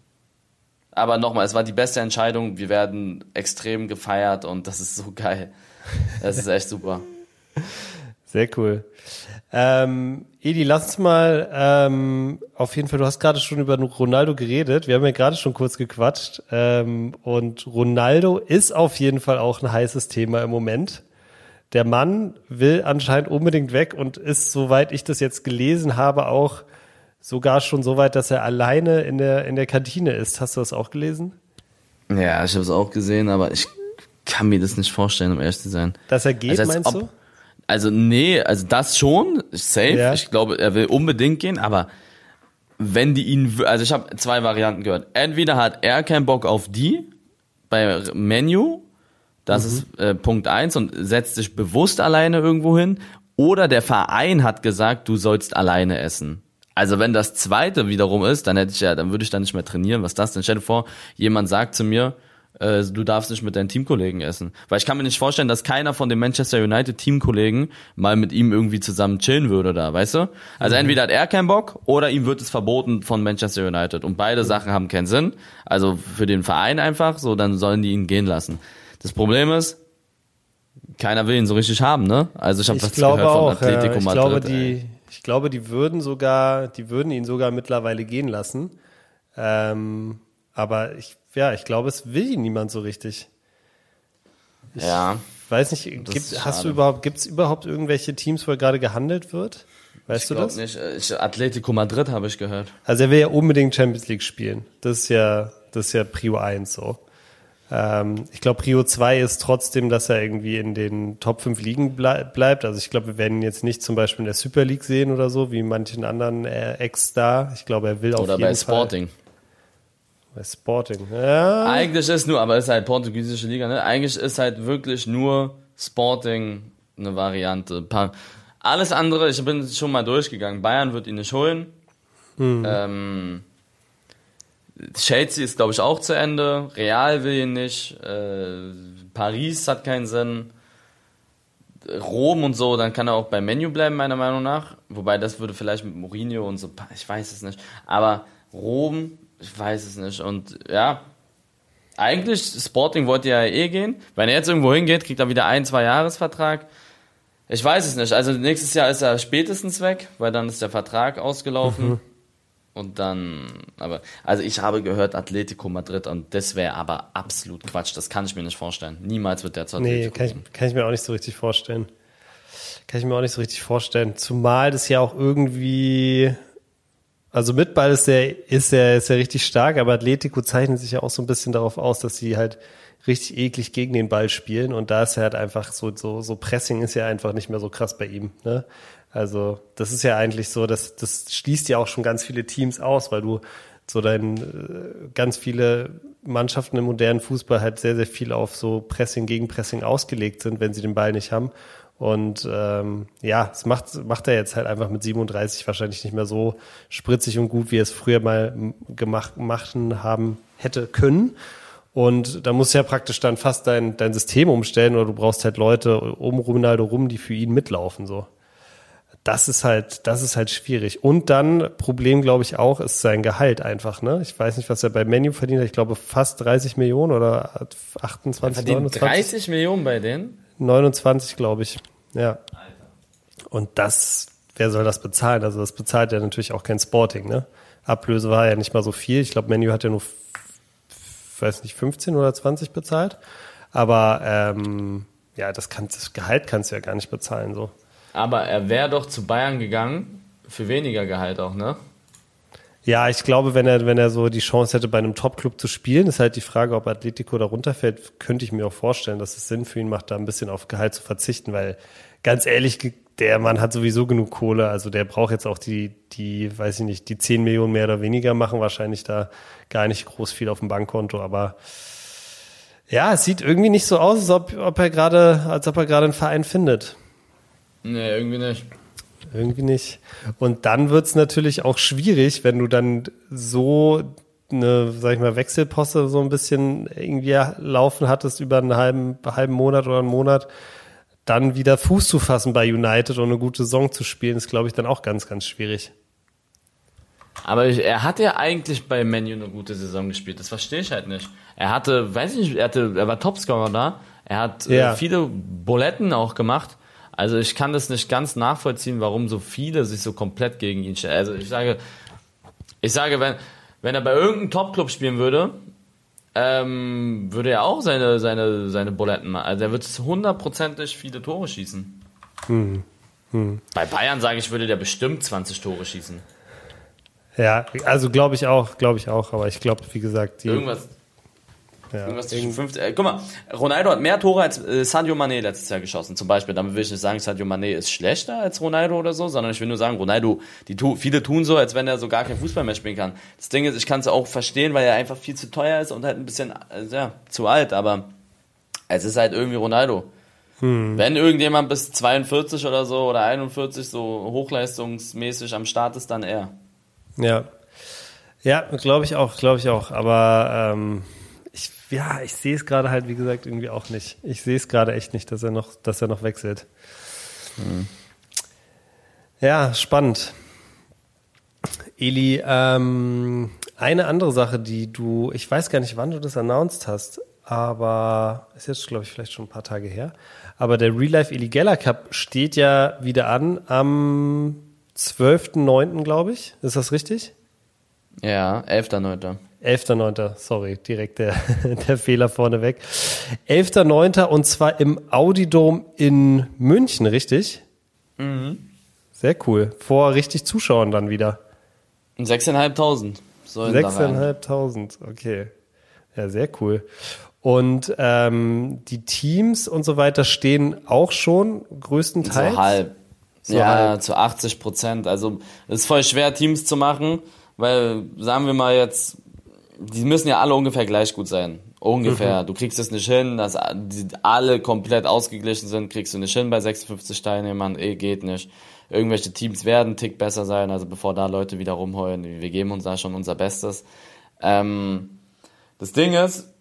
Aber nochmal, es war die beste Entscheidung, wir werden extrem gefeiert und das ist so geil. Das ist echt super. (laughs) Sehr cool. Ähm, Edi, lass uns mal ähm, auf jeden Fall, du hast gerade schon über Ronaldo geredet. Wir haben ja gerade schon kurz gequatscht. Ähm, und Ronaldo ist auf jeden Fall auch ein heißes Thema im Moment. Der Mann will anscheinend unbedingt weg und ist, soweit ich das jetzt gelesen habe, auch sogar schon so weit, dass er alleine in der, in der Kantine ist. Hast du das auch gelesen? Ja, ich habe es auch gesehen, aber ich kann mir das nicht vorstellen, um ehrlich zu sein. Dass er geht, Also als meinst ob- du? Also nee, also das schon, safe. Ja. Ich glaube, er will unbedingt gehen, aber wenn die ihn, also ich habe zwei Varianten gehört. Entweder hat er keinen Bock auf die bei Menu, das ist äh, Punkt eins und setzt sich bewusst alleine irgendwo hin, oder der Verein hat gesagt, du sollst alleine essen. Also wenn das zweite wiederum ist, dann hätte ich ja, dann würde ich da nicht mehr trainieren. Was ist das denn? Stell dir vor, jemand sagt zu mir, äh, du darfst nicht mit deinen Teamkollegen essen. Weil ich kann mir nicht vorstellen, dass keiner von den Manchester United Teamkollegen mal mit ihm irgendwie zusammen chillen würde da, weißt du? Also entweder hat er keinen Bock oder ihm wird es verboten von Manchester United. Und beide Sachen haben keinen Sinn. Also für den Verein einfach, so dann sollen die ihn gehen lassen. Das Problem ist, keiner will ihn so richtig haben, ne? Also ich habe was glaube gehört von auch. Ja. Atletico Ich Madrid. glaube, die, ich glaube, die würden sogar, die würden ihn sogar mittlerweile gehen lassen. Ähm, aber ich, ja, ich glaube, es will ihn niemand so richtig. ja. Weiß nicht, gibt, hast du überhaupt, gibt es überhaupt irgendwelche Teams, wo er gerade gehandelt wird? Weißt Ich du das? nicht. Ich, Atletico Madrid habe ich gehört. Also er will ja unbedingt Champions League spielen. Das ist ja, das ist ja Prio 1 so. Ähm, ich glaube, Prio 2 ist trotzdem, dass er irgendwie in den Top 5 Ligen blei bleibt. Also ich glaube, wir werden ihn jetzt nicht zum Beispiel in der Super League sehen oder so, wie manchen anderen äh, Ex-Star. Ich glaube, er will auf Oder jeden bei Fall. Sporting. Bei Sporting. Ja. Eigentlich ist nur, aber ist halt portugiesische Liga, ne? Eigentlich ist halt wirklich nur Sporting eine Variante. Alles andere, ich bin schon mal durchgegangen. Bayern wird ihn nicht holen. Ähm, Chelsea ist, glaube ich, auch zu Ende. Real will ihn nicht. Äh, Paris hat keinen Sinn. Rom und so, dann kann er auch beim Menu bleiben, meiner Meinung nach. Wobei das würde vielleicht mit Mourinho und so, ich weiß es nicht. Aber Rom, ich weiß es nicht. Und ja, eigentlich, Sporting wollte ja eh gehen. Wenn er jetzt irgendwo hingeht, kriegt er wieder ein, zwei Jahresvertrag. Ich weiß es nicht. Also nächstes Jahr ist er spätestens weg, weil dann ist der Vertrag ausgelaufen. Und dann, aber, also ich habe gehört Atletico Madrid und das wäre aber absolut Quatsch. Das kann ich mir nicht vorstellen. Niemals wird der zu Nee, Atletico kann ich, kann ich mir auch nicht so richtig vorstellen. Kann ich mir auch nicht so richtig vorstellen. Zumal das ja auch irgendwie, also mit Ball ist der, ist der, ist der richtig stark, aber Atletico zeichnet sich ja auch so ein bisschen darauf aus, dass sie halt richtig eklig gegen den Ball spielen und da ist er halt einfach so, so, so Pressing ist ja einfach nicht mehr so krass bei ihm, ne? Also, das ist ja eigentlich so, das, das schließt ja auch schon ganz viele Teams aus, weil du so dein, äh, ganz viele Mannschaften im modernen Fußball halt sehr, sehr viel auf so Pressing gegen Pressing ausgelegt sind, wenn sie den Ball nicht haben. Und ähm, ja, es macht, macht er jetzt halt einfach mit 37 wahrscheinlich nicht mehr so spritzig und gut, wie er es früher mal gemacht machen haben hätte können. Und da musst du ja praktisch dann fast dein, dein System umstellen oder du brauchst halt Leute um Ronaldo rum, die für ihn mitlaufen, so. Das ist halt, das ist halt schwierig. Und dann, Problem, glaube ich, auch, ist sein Gehalt einfach, ne? Ich weiß nicht, was er bei Menu verdient hat. Ich glaube, fast 30 Millionen oder hat 28, Verdient 29. 30 Millionen bei denen? 29, glaube ich. Ja. Und das, wer soll das bezahlen? Also das bezahlt ja natürlich auch kein Sporting, ne? Ablöse war ja nicht mal so viel. Ich glaube, Menu hat ja nur, weiß nicht, 15 oder 20 bezahlt. Aber ähm, ja, das, kann, das Gehalt kannst du ja gar nicht bezahlen, so. Aber er wäre doch zu Bayern gegangen, für weniger Gehalt auch, ne? Ja, ich glaube, wenn er, wenn er so die Chance hätte, bei einem Top-Club zu spielen, ist halt die Frage, ob Atletico da runterfällt, könnte ich mir auch vorstellen, dass es Sinn für ihn macht, da ein bisschen auf Gehalt zu verzichten, weil ganz ehrlich, der Mann hat sowieso genug Kohle, also der braucht jetzt auch die, die, weiß ich nicht, die 10 Millionen mehr oder weniger machen, wahrscheinlich da gar nicht groß viel auf dem Bankkonto, aber ja, es sieht irgendwie nicht so aus, als ob, ob er gerade, als ob er gerade einen Verein findet. Nee, irgendwie nicht. Irgendwie nicht. Und dann wird's natürlich auch schwierig, wenn du dann so eine, sag ich mal, Wechselposte so ein bisschen irgendwie laufen hattest über einen halben, halben Monat oder einen Monat, dann wieder Fuß zu fassen bei United und eine gute Saison zu spielen, ist, glaube ich, dann auch ganz, ganz schwierig. Aber ich, er hat ja eigentlich bei Menu eine gute Saison gespielt. Das verstehe ich halt nicht. Er hatte, weiß ich nicht, er, hatte, er war Topscorer da. Er hat Ja. äh, viele Buletten auch gemacht. Also ich kann das nicht ganz nachvollziehen, warum so viele sich so komplett gegen ihn stellen. Also ich sage, ich sage, wenn, wenn er bei irgendeinem Topclub spielen würde, ähm, würde er auch seine, seine, seine Buletten machen. Also er wird hundertprozentig viele Tore schießen. Hm. Hm. Bei Bayern sage ich, würde der bestimmt 20 Tore schießen. Ja, also glaube ich auch, glaube ich auch, aber ich glaube, wie gesagt, die, irgendwas, ja, Irgendwas zwischen 50. Äh, guck mal, Ronaldo hat mehr Tore als äh, Sadio Mané letztes Jahr geschossen. Zum Beispiel, damit will ich nicht sagen, Sadio Mané ist schlechter als Ronaldo oder so, sondern ich will nur sagen, Ronaldo, die tu, viele tun so, als wenn er so gar kein Fußball mehr spielen kann. Das Ding ist, ich kann es auch verstehen, weil er einfach viel zu teuer ist und halt ein bisschen, äh, ja, zu alt, aber es ist halt irgendwie Ronaldo. Hm. Wenn irgendjemand bis 42 oder so oder 41 so hochleistungsmäßig am Start ist, dann er. Ja. Ja, glaube ich auch, glaube ich auch. Aber ähm, ja, ich sehe es gerade halt, wie gesagt, irgendwie auch nicht. Ich sehe es gerade echt nicht, dass er noch, dass er noch wechselt. Mhm. Ja, spannend. Eli, ähm, eine andere Sache, die du, ich weiß gar nicht, wann du das announced hast, aber ist jetzt, glaube ich, vielleicht schon ein paar Tage her. Aber der Real Life Eli Geller Cup steht ja wieder an am 12.09., glaube ich. Ist das richtig? Ja, 11.09. 11.9., sorry, direkt der, (laughs) der Fehler vorneweg. 11.9. und zwar im Audidom in München, richtig? Mhm. Sehr cool. Vor richtig Zuschauern dann wieder. 6.500 sollen 6.500, okay. Ja, sehr cool. Und ähm, die Teams und so weiter stehen auch schon größtenteils? So halb. So ja, halb. zu 80 Prozent. Also es ist voll schwer, Teams zu machen, weil, sagen wir mal jetzt, die müssen ja alle ungefähr gleich gut sein. Ungefähr. Mhm. Du kriegst es nicht hin, dass alle komplett ausgeglichen sind, kriegst du nicht hin bei 56 Teilnehmern, eh, geht nicht. Irgendwelche Teams werden einen Tick besser sein, also bevor da Leute wieder rumheulen, wir geben uns da schon unser Bestes. Ähm, das Ding ist,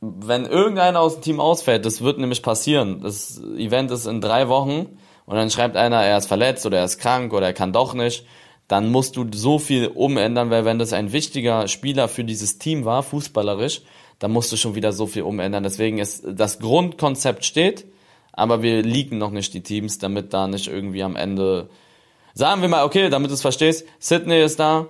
wenn irgendeiner aus dem Team ausfällt, das wird nämlich passieren. Das Event ist in drei Wochen und dann schreibt einer, er ist verletzt oder er ist krank oder er kann doch nicht dann musst du so viel umändern, weil wenn das ein wichtiger Spieler für dieses Team war, fußballerisch, dann musst du schon wieder so viel umändern. Deswegen ist das Grundkonzept steht, aber wir liegen noch nicht die Teams, damit da nicht irgendwie am Ende sagen wir mal, okay, damit du es verstehst, Sydney ist da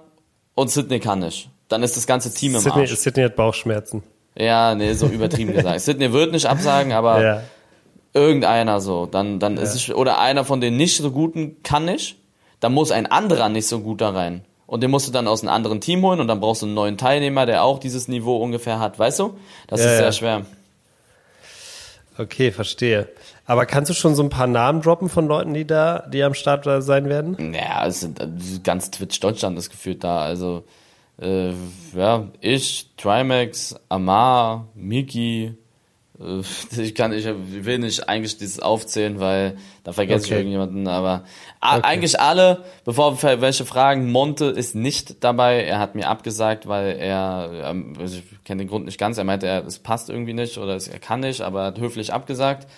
und Sydney kann nicht. Dann ist das ganze Team im Sydney, Arsch. Sydney hat Bauchschmerzen. Ja, nee, so übertrieben (laughs) gesagt. Sydney wird nicht absagen, aber ja. irgendeiner so. Dann, dann ja. ist es, oder einer von den nicht so guten kann nicht da muss ein anderer nicht so gut da rein. Und den musst du dann aus einem anderen Team holen und dann brauchst du einen neuen Teilnehmer, der auch dieses Niveau ungefähr hat, weißt du? Das ja, ist sehr ja. schwer. Okay, verstehe. Aber kannst du schon so ein paar Namen droppen von Leuten, die da, die am Start sein werden? Ja, es sind, ganz Twitch Deutschland ist gefühlt da. Also äh, ja, ich, Trimax, Amar, Miki, äh, (laughs) ich kann, ich will nicht eigentlich dieses aufzählen, weil da vergesse okay. ich irgendjemanden, aber okay. eigentlich alle, bevor wir welche fragen, Monte ist nicht dabei, er hat mir abgesagt, weil er, ähm, also ich kenne den Grund nicht ganz, er meinte, er, es passt irgendwie nicht oder es, er kann nicht, aber er hat höflich abgesagt,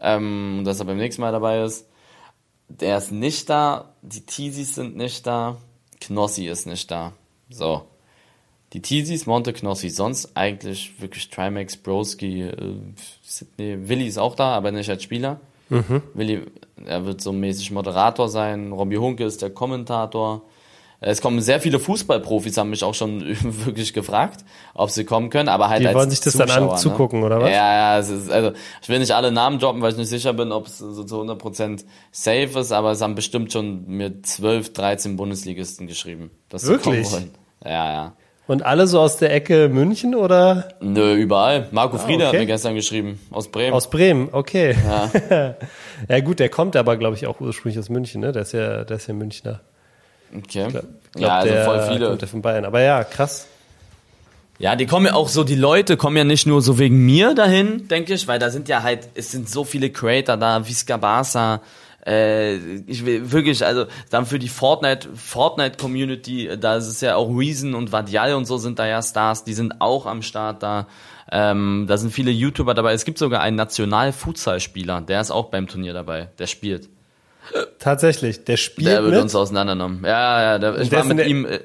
ähm, dass er beim nächsten Mal dabei ist. Der ist nicht da, die Teasies sind nicht da, Knossi ist nicht da. So. Die Teasies, Monte Knossi, sonst eigentlich wirklich Trimax, Broski, äh, Sydney, Willi ist auch da, aber nicht als Spieler. Mhm. Willi, er wird so mäßig Moderator sein, Robbie Hunke ist der Kommentator. Es kommen sehr viele Fußballprofis, haben mich auch schon (laughs) wirklich gefragt, ob sie kommen können, aber halt Die als wollen sich das Zuschauer, dann anzugucken, ne? oder was? Ja, ja, es ist, also ich will nicht alle Namen droppen, weil ich nicht sicher bin, ob es so zu 100% safe ist, aber es haben bestimmt schon mir 12, 13 Bundesligisten geschrieben, dass Wirklich? sie kommen wollen. Ja, ja. Und alle so aus der Ecke München oder? Nö, überall. Marco ah, Friede okay. hat mir gestern geschrieben, aus Bremen. Aus Bremen, okay. Ja, (laughs) ja gut, der kommt aber, glaube ich, auch ursprünglich aus München, ne? Der ist ja, der ist ja Münchner. Okay. Ich glaub, ja, also der voll viele. Kommt der von Bayern. Aber ja, krass. Ja, die kommen ja auch so, die Leute kommen ja nicht nur so wegen mir dahin, denke ich, weil da sind ja halt, es sind so viele Creator da, Visca Barca, äh, ich will wirklich, also dann für die Fortnite, Fortnite Community, da ist es ja auch Reason und Vadial und so sind da ja Stars, die sind auch am Start da. Ähm, da sind viele YouTuber dabei. Es gibt sogar einen National-Futsal-Spieler, der ist auch beim Turnier dabei, der spielt. Tatsächlich, der spielt. Der wird mit? uns auseinandergenommen. Ja, ja, der, ich war mit der, ihm. Äh,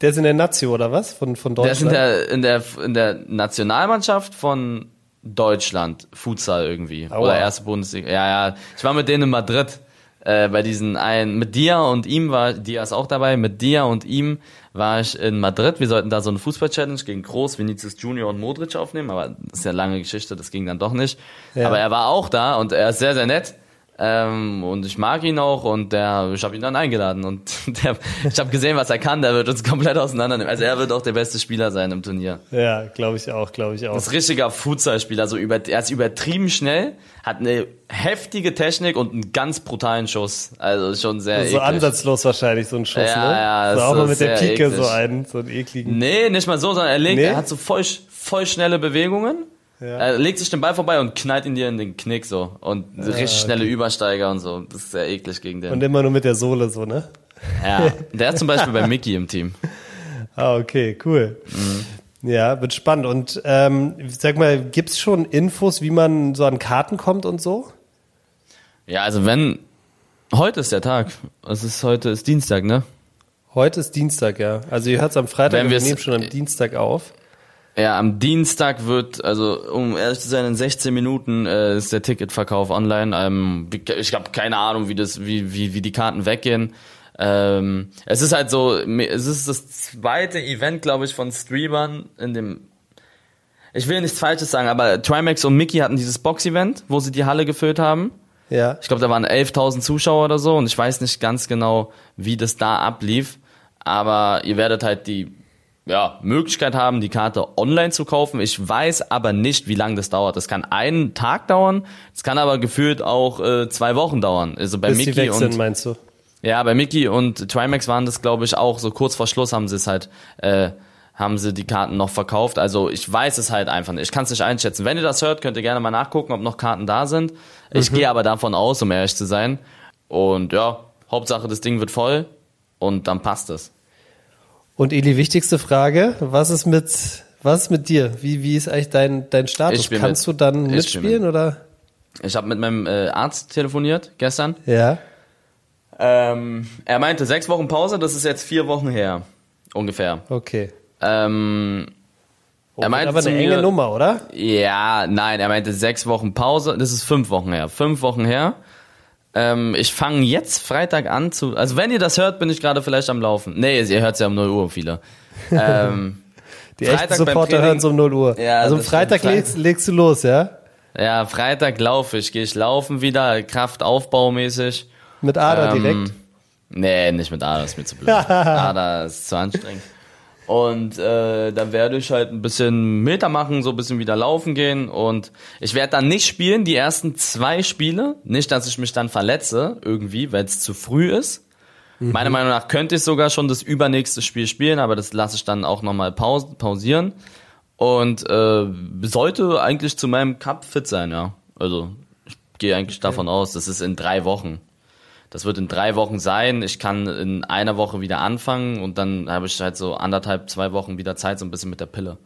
der ist in der Nazio oder was? Von, von Deutschland? Der ist in der, in der, in der Nationalmannschaft von Deutschland Futsal irgendwie. Aua. Oder erste Bundesliga. Ja, ja. Ich war mit denen in Madrid. Äh, bei diesen einen, mit dir und ihm war, Dia ist auch dabei, mit dir und ihm war ich in Madrid. Wir sollten da so eine Fußball-Challenge gegen Groß, Vinicius Junior und Modric aufnehmen, aber das ist ja lange Geschichte, das ging dann doch nicht. Ja. Aber er war auch da und er ist sehr, sehr nett. Ähm, und ich mag ihn auch und der, ich habe ihn dann eingeladen und (laughs) der, ich habe gesehen, was er kann, der wird uns komplett auseinandernehmen. Also er wird auch der beste Spieler sein im Turnier. Ja, glaube ich auch, glaube ich auch. Das ist richtiger Futsal-Spieler, so über, er ist übertrieben schnell, hat eine heftige Technik und einen ganz brutalen Schuss. Also schon sehr so eklig. ansatzlos wahrscheinlich so ein Schuss, Ja, ne? ja, so auch mal mit der Pike eklig. so einen, so einen ekligen. Nee, nicht mal so, sondern er legt, Nee? er hat so voll, voll schnelle Bewegungen. Ja. Er legt sich den Ball vorbei und knallt ihn dir in den Knick so. Und richtig schnelle Übersteiger und so. Das ist sehr eklig gegen den. Und immer nur mit der Sohle so, ne? ja, der ist zum Beispiel bei (laughs) Mickey im Team. Ah, okay, cool. Mhm. Ja, wird spannend. Und ähm, sag mal, gibt's schon Infos, wie man so an Karten kommt und so? Ja, also wenn, heute ist der Tag. Es ist heute ist Dienstag, ne? Heute ist Dienstag, ja. Also ihr hört's am Freitag, Wenn wir nehmen schon am Dienstag auf. Ja, am Dienstag wird, also um ehrlich zu sein, in 16 Minuten äh, ist der Ticketverkauf online. Ähm, ich habe keine Ahnung, wie das, wie, wie, wie die Karten weggehen. Ähm, es ist halt so, es ist das zweite Event, glaube ich, von Streamern in dem. Ich will nichts Falsches sagen, aber Trimax und Mickey hatten dieses Box-Event, wo sie die Halle gefüllt haben. Ja. Ich glaube, da waren 11.000 Zuschauer oder so und ich weiß nicht ganz genau, wie das da ablief. Aber ihr werdet halt die ja, Möglichkeit haben, die Karte online zu kaufen. Ich weiß aber nicht, wie lange das dauert. Das kann einen Tag dauern, es kann aber gefühlt auch äh, zwei Wochen dauern. Also bei Bis die Mickey weg sind, und meinst du? ja, bei Mickey und Trimax waren das, glaube ich, auch so kurz vor Schluss haben sie es halt, äh, haben sie die Karten noch verkauft. Also ich weiß es halt einfach nicht. Ich kann es nicht einschätzen. Wenn ihr das hört, könnt ihr gerne mal nachgucken, ob noch Karten da sind. Ich gehe aber davon aus, um ehrlich zu sein. Und ja, Hauptsache das Ding wird voll und dann passt es. Und Eli, wichtigste Frage, was ist mit, was ist mit dir? Wie, wie ist eigentlich dein, dein Status? Kannst mit. du dann Ich mitspielen spiel mit. oder? Ich habe mit meinem äh, Arzt telefoniert gestern. Ja. Ähm, er meinte sechs Wochen Pause, das ist jetzt vier Wochen her. Ungefähr. Okay. Ähm, Oh, Er meinte aber eine mir- enge Nummer, oder? Ja, nein, er meinte sechs Wochen Pause. Das ist fünf Wochen her. Fünf Wochen her. Ähm, ich fange jetzt Freitag an zu. Also wenn ihr das hört, bin ich gerade vielleicht am Laufen. Nee, ihr hört es ja um 0 Uhr, viele. Ähm, (laughs) Die echten Freitag Supporter hören es um 0 Uhr. Ja, also am. Freitag legst, legst du los, ja? ja, Freitag laufe ich. Gehe ich laufen wieder, Kraftaufbaumäßig. Mit Ada Ähm, direkt. Nee, nicht mit Ada, ist mir zu blöd. (laughs) Ada ist zu anstrengend. Und äh, dann werde ich halt ein bisschen Meter machen, so ein bisschen wieder laufen gehen. Und ich werde dann nicht spielen, die ersten zwei Spiele. Nicht, dass ich mich dann verletze, irgendwie, weil es zu früh ist. Meiner Meinung nach könnte ich sogar schon das übernächste Spiel spielen, aber das lasse ich dann auch nochmal paus pausieren. Und äh, sollte eigentlich zu meinem Cup fit sein, ja. Also ich gehe eigentlich davon aus, das ist in drei Wochen. Das wird in drei Wochen sein. Ich kann in einer Woche wieder anfangen und dann habe ich halt so anderthalb, zwei Wochen wieder Zeit, so ein bisschen mit der Pille.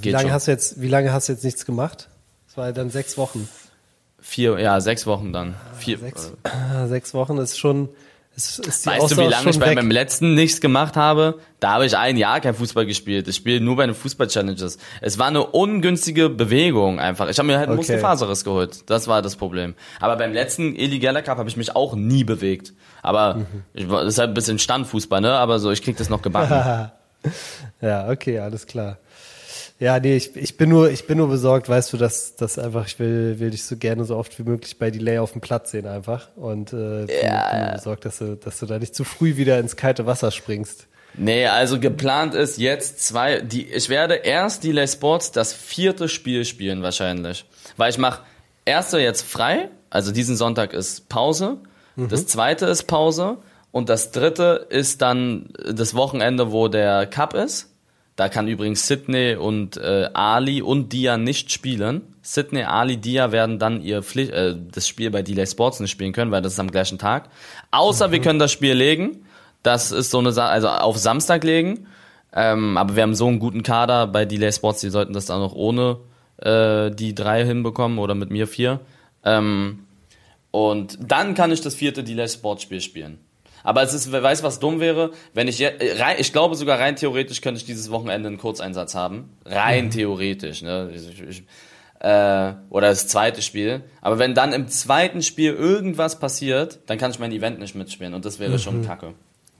Wie lange schon. hast du jetzt, wie lange hast du jetzt nichts gemacht? Das war ja dann sechs Wochen. Vier, ja, sechs Wochen dann. Vier. Sechs, ah, sechs Wochen ist schon, ist, ist Weißt du, wie lange ich bei weg. meinem letzten nichts gemacht habe? Da habe ich ein Jahr kein Fußball gespielt. Ich spiele nur bei den Fußball-Challenges. Es war eine ungünstige Bewegung einfach. Ich habe mir halt Okay. Muskelfaserriss geholt. Das war das Problem. Aber beim letzten illegaler Cup habe ich mich auch nie bewegt. Aber Mhm. ich, das ist halt ein bisschen Standfußball, ne? Aber so, ich krieg das noch gebacken. (laughs) ja, okay, alles klar. Ja, nee, ich, ich bin nur, ich bin nur besorgt, weißt du, dass, dass einfach, ich will, will dich so gerne so oft wie möglich bei Delay auf dem Platz sehen einfach. Und äh, bin, Ja, bin ja. besorgt, dass du, dass du da nicht zu früh wieder ins kalte Wasser springst. Nee, also geplant ist jetzt zwei, die, ich werde erst Delay Sports das vierte Spiel spielen wahrscheinlich. Weil ich mache erste jetzt frei, also diesen Sonntag ist Pause, das zweite ist Pause und das dritte ist dann das Wochenende, wo der Cup ist. Da kann übrigens Sydney und äh, Ali und Dia nicht spielen. Sydney, Ali, Dia werden dann ihr Pflicht, äh, das Spiel bei Delay Sports nicht spielen können, weil das ist am gleichen Tag. Außer wir können das Spiel legen. Das ist so eine Sache, also auf Samstag legen. Ähm, aber wir haben so einen guten Kader bei Delay Sports, die sollten das dann noch ohne äh, die drei hinbekommen oder mit mir vier. Ähm, und dann kann ich das vierte Delay Sports Spiel spielen. Aber es ist, wer weiß, was dumm wäre, wenn ich jetzt, rein, ich glaube sogar rein theoretisch könnte ich dieses Wochenende einen Kurzeinsatz haben. Rein theoretisch, ne? Ich, ich, äh, oder das zweite Spiel. Aber wenn dann im zweiten Spiel irgendwas passiert, dann kann ich mein Event nicht mitspielen und das wäre mhm. schon kacke.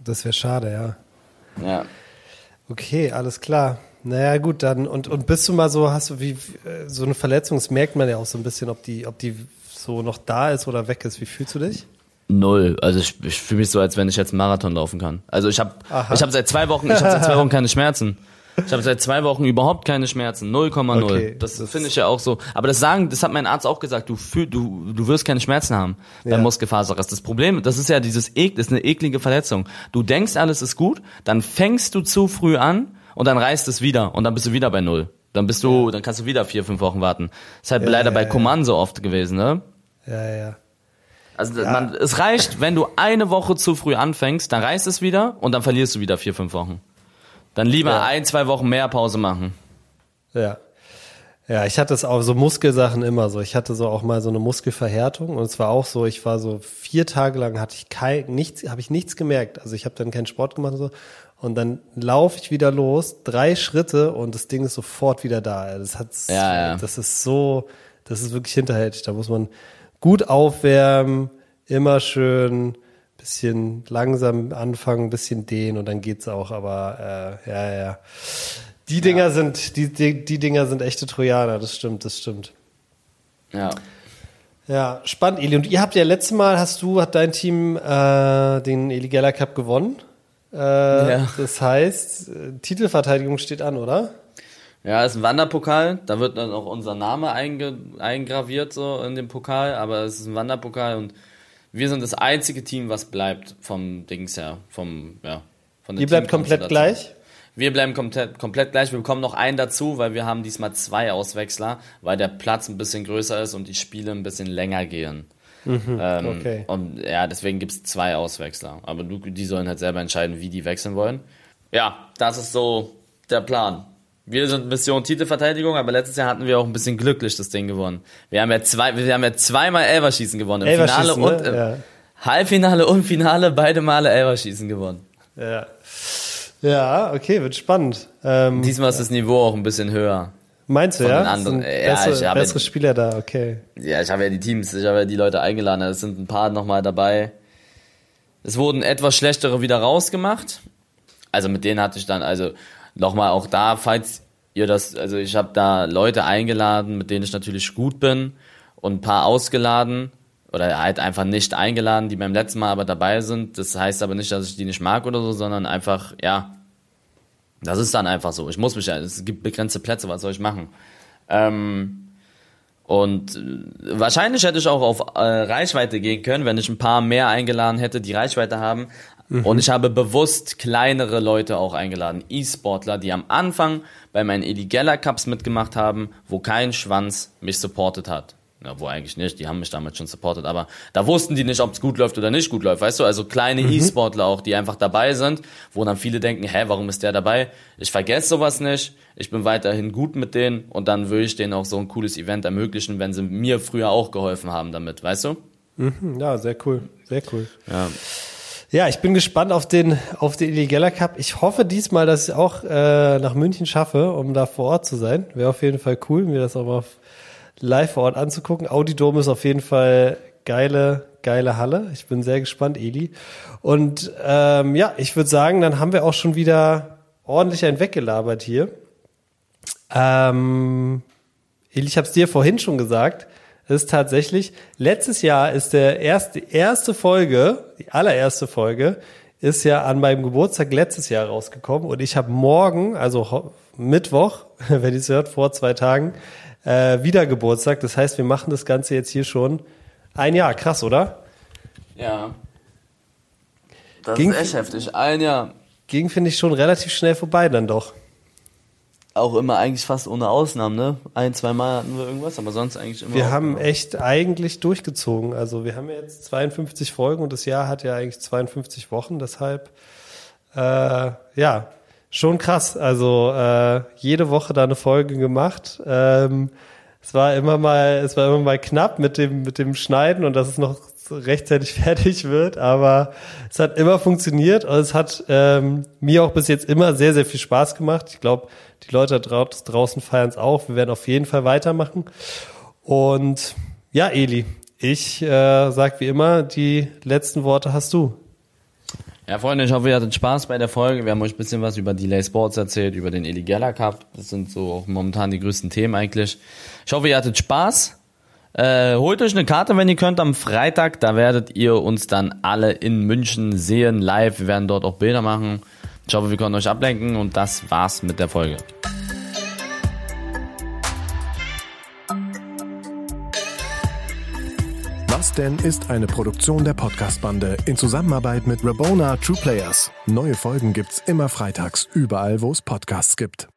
Das wäre schade, ja. Ja. Okay, alles klar. Naja, gut, dann, und, und bist du mal so, hast du wie, so eine Verletzung, das merkt man ja auch so ein bisschen, ob die, ob die so noch da ist oder weg ist. Wie fühlst du dich? Null. Also ich, ich fühle mich so, als wenn ich jetzt einen Marathon laufen kann. Also ich habe ich habe seit zwei Wochen, ich habe seit zwei Wochen keine Schmerzen. Ich habe seit zwei Wochen überhaupt keine Schmerzen. 0,0. Okay, das, das finde ich ja auch so. Aber das sagen, das hat mein Arzt auch gesagt. Du fühl, du, du wirst keine Schmerzen haben beim ja. Muskelfaserriss. Das Problem, das ist ja dieses das ist eine eklige Verletzung. Du denkst, alles ist gut, dann fängst du zu früh an und dann reißt es wieder und dann bist du wieder bei Null. Dann bist du, ja. dann kannst du wieder vier, fünf Wochen warten. Das ist halt ja, leider bei Command so oft gewesen, ne? Ja, ja. Also man, es reicht, wenn du eine Woche zu früh anfängst, dann reißt es wieder und dann verlierst du wieder vier, fünf Wochen. Dann lieber ja. ein, zwei Wochen mehr Pause machen. Ja. Ja, ich hatte es auch so Muskelsachen immer so. Ich hatte so auch mal so eine Muskelverhärtung und es war auch so, ich war so vier Tage lang hatte ich kein nichts, habe ich nichts gemerkt. Also ich habe dann keinen Sport gemacht und so und dann laufe ich wieder los, drei Schritte und das Ding ist sofort wieder da. Das hat ja, ja. das ist so, das ist wirklich hinterhältig. Da muss man gut aufwärmen, immer schön bisschen langsam anfangen, bisschen dehnen und dann geht's auch, aber äh, ja, ja. Die Dinger ja. sind, die, die, die Dinger sind echte Trojaner, das stimmt, das stimmt. Ja. Ja, spannend, Eli. Und ihr habt ja letztes Mal, hast du, hat dein Team äh, den Eli Geller Cup gewonnen. Äh, ja. Das heißt, Titelverteidigung steht an, oder? Ja, ist ein Wanderpokal. Da wird dann auch unser Name eingraviert so in dem Pokal, aber es ist ein Wanderpokal und wir sind das einzige Team, was bleibt vom Dings her, vom, ja, von der Ihr bleibt komplett gleich? Wir bleiben komplett, komplett gleich. Wir bekommen noch einen dazu, weil wir haben diesmal zwei Auswechsler, weil der Platz ein bisschen größer ist und die Spiele ein bisschen länger gehen. Mhm, ähm, okay. Und ja, deswegen gibt es zwei Auswechsler. Aber die sollen halt selber entscheiden, wie die wechseln wollen. Ja, das ist so der Plan. Wir sind Mission Titelverteidigung, aber letztes Jahr hatten wir auch ein bisschen glücklich das Ding gewonnen. Wir haben ja zwei, wir haben ja zweimal Elverschießen gewonnen. Im Finale und im ja. Halbfinale und Finale beide Male Elverschießen gewonnen. Ja. Ja, okay, wird spannend. Ähm, Diesmal ist das Niveau auch ein bisschen höher. Meinst du, ja? Anderen, ja, bessere, ich habe bessere Spieler da, okay. Ja, ich habe ja die Teams, ich habe ja die Leute eingeladen, es sind ein paar nochmal dabei. Es wurden etwas schlechtere wieder rausgemacht. Also mit denen hatte ich dann, also nochmal auch da, falls ihr das, also ich habe da Leute eingeladen, mit denen ich natürlich gut bin und ein paar ausgeladen oder halt einfach nicht eingeladen, die beim letzten Mal aber dabei sind. Das heißt aber nicht, dass ich die nicht mag oder so, sondern einfach, ja, das ist dann einfach so. Ich muss mich es gibt begrenzte Plätze, was soll ich machen? Ähm, und äh, wahrscheinlich hätte ich auch auf äh, Reichweite gehen können, wenn ich ein paar mehr eingeladen hätte, die Reichweite haben. Mhm. Und ich habe bewusst kleinere Leute auch eingeladen, E-Sportler, die am Anfang bei meinen Eli Geller Cups mitgemacht haben, wo kein Schwanz mich supportet hat. Ja, wo eigentlich nicht, die haben mich damals schon supportet, aber da wussten die nicht, ob es gut läuft oder nicht gut läuft, weißt du? Also kleine mhm. E-Sportler auch, die einfach dabei sind, wo dann viele denken, hä, warum ist der dabei? Ich vergesse sowas nicht, ich bin weiterhin gut mit denen und dann würde ich denen auch so ein cooles Event ermöglichen, wenn sie mir früher auch geholfen haben damit, weißt du? Mhm, ja, sehr cool, sehr cool. Ja. Ja, ich bin gespannt auf den, auf den Illegaler Cup. Ich hoffe diesmal, dass ich auch äh, nach München schaffe, um da vor Ort zu sein. Wäre auf jeden Fall cool, mir das auch mal live vor Ort anzugucken. Audi Dome ist auf jeden Fall geile, geile Halle. Ich bin sehr gespannt, Eli. Und ähm, ja, ich würde sagen, dann haben wir auch schon wieder ordentlich ein weggelabert hier. Ähm, Eli, ich habe es dir vorhin schon gesagt ist tatsächlich, letztes Jahr ist der erste, erste Folge, die allererste Folge, ist ja an meinem Geburtstag letztes Jahr rausgekommen und ich habe morgen, also Mittwoch, (laughs) wenn ihr es hört, vor zwei Tagen, äh, wieder Geburtstag. Das heißt, wir machen das Ganze jetzt hier schon ein Jahr. Krass, oder? Ja. Das ging, ist echt heftig. Ein Jahr. Ging, finde ich, schon relativ schnell vorbei dann doch auch immer eigentlich fast ohne Ausnahmen, ne? Ein, zwei Mal hatten wir irgendwas, aber sonst eigentlich immer. Wir haben echt eigentlich durchgezogen. Also wir haben jetzt 52 Folgen und das Jahr hat ja eigentlich 52 Wochen, deshalb äh, ja, schon krass. Also äh, jede Woche da eine Folge gemacht. Ähm, es war immer mal, es war immer mal knapp mit dem mit dem Schneiden und dass es noch rechtzeitig (laughs) fertig wird, aber es hat immer funktioniert und es hat ähm, mir auch bis jetzt immer sehr, sehr viel Spaß gemacht. Ich glaube, die Leute draußen feiern es auch. Wir werden auf jeden Fall weitermachen. Und ja, Eli, ich äh, sag wie immer, die letzten Worte hast du. Ja, Freunde, ich hoffe, ihr hattet Spaß bei der Folge. Wir haben euch ein bisschen was über Delay Sports erzählt, über den Eli Geller Cup. Das sind so auch momentan die größten Themen eigentlich. Ich hoffe, ihr hattet Spaß. Äh, holt euch eine Karte, wenn ihr könnt, am Freitag. Da werdet ihr uns dann alle in München sehen, live. Wir werden dort auch Bilder machen. Ich hoffe, wir können euch ablenken und das war's mit der Folge. Was denn ist eine Produktion der Podcast-Bande in Zusammenarbeit mit Rabona True Players. Neue Folgen gibt's immer freitags, überall, wo es Podcasts gibt.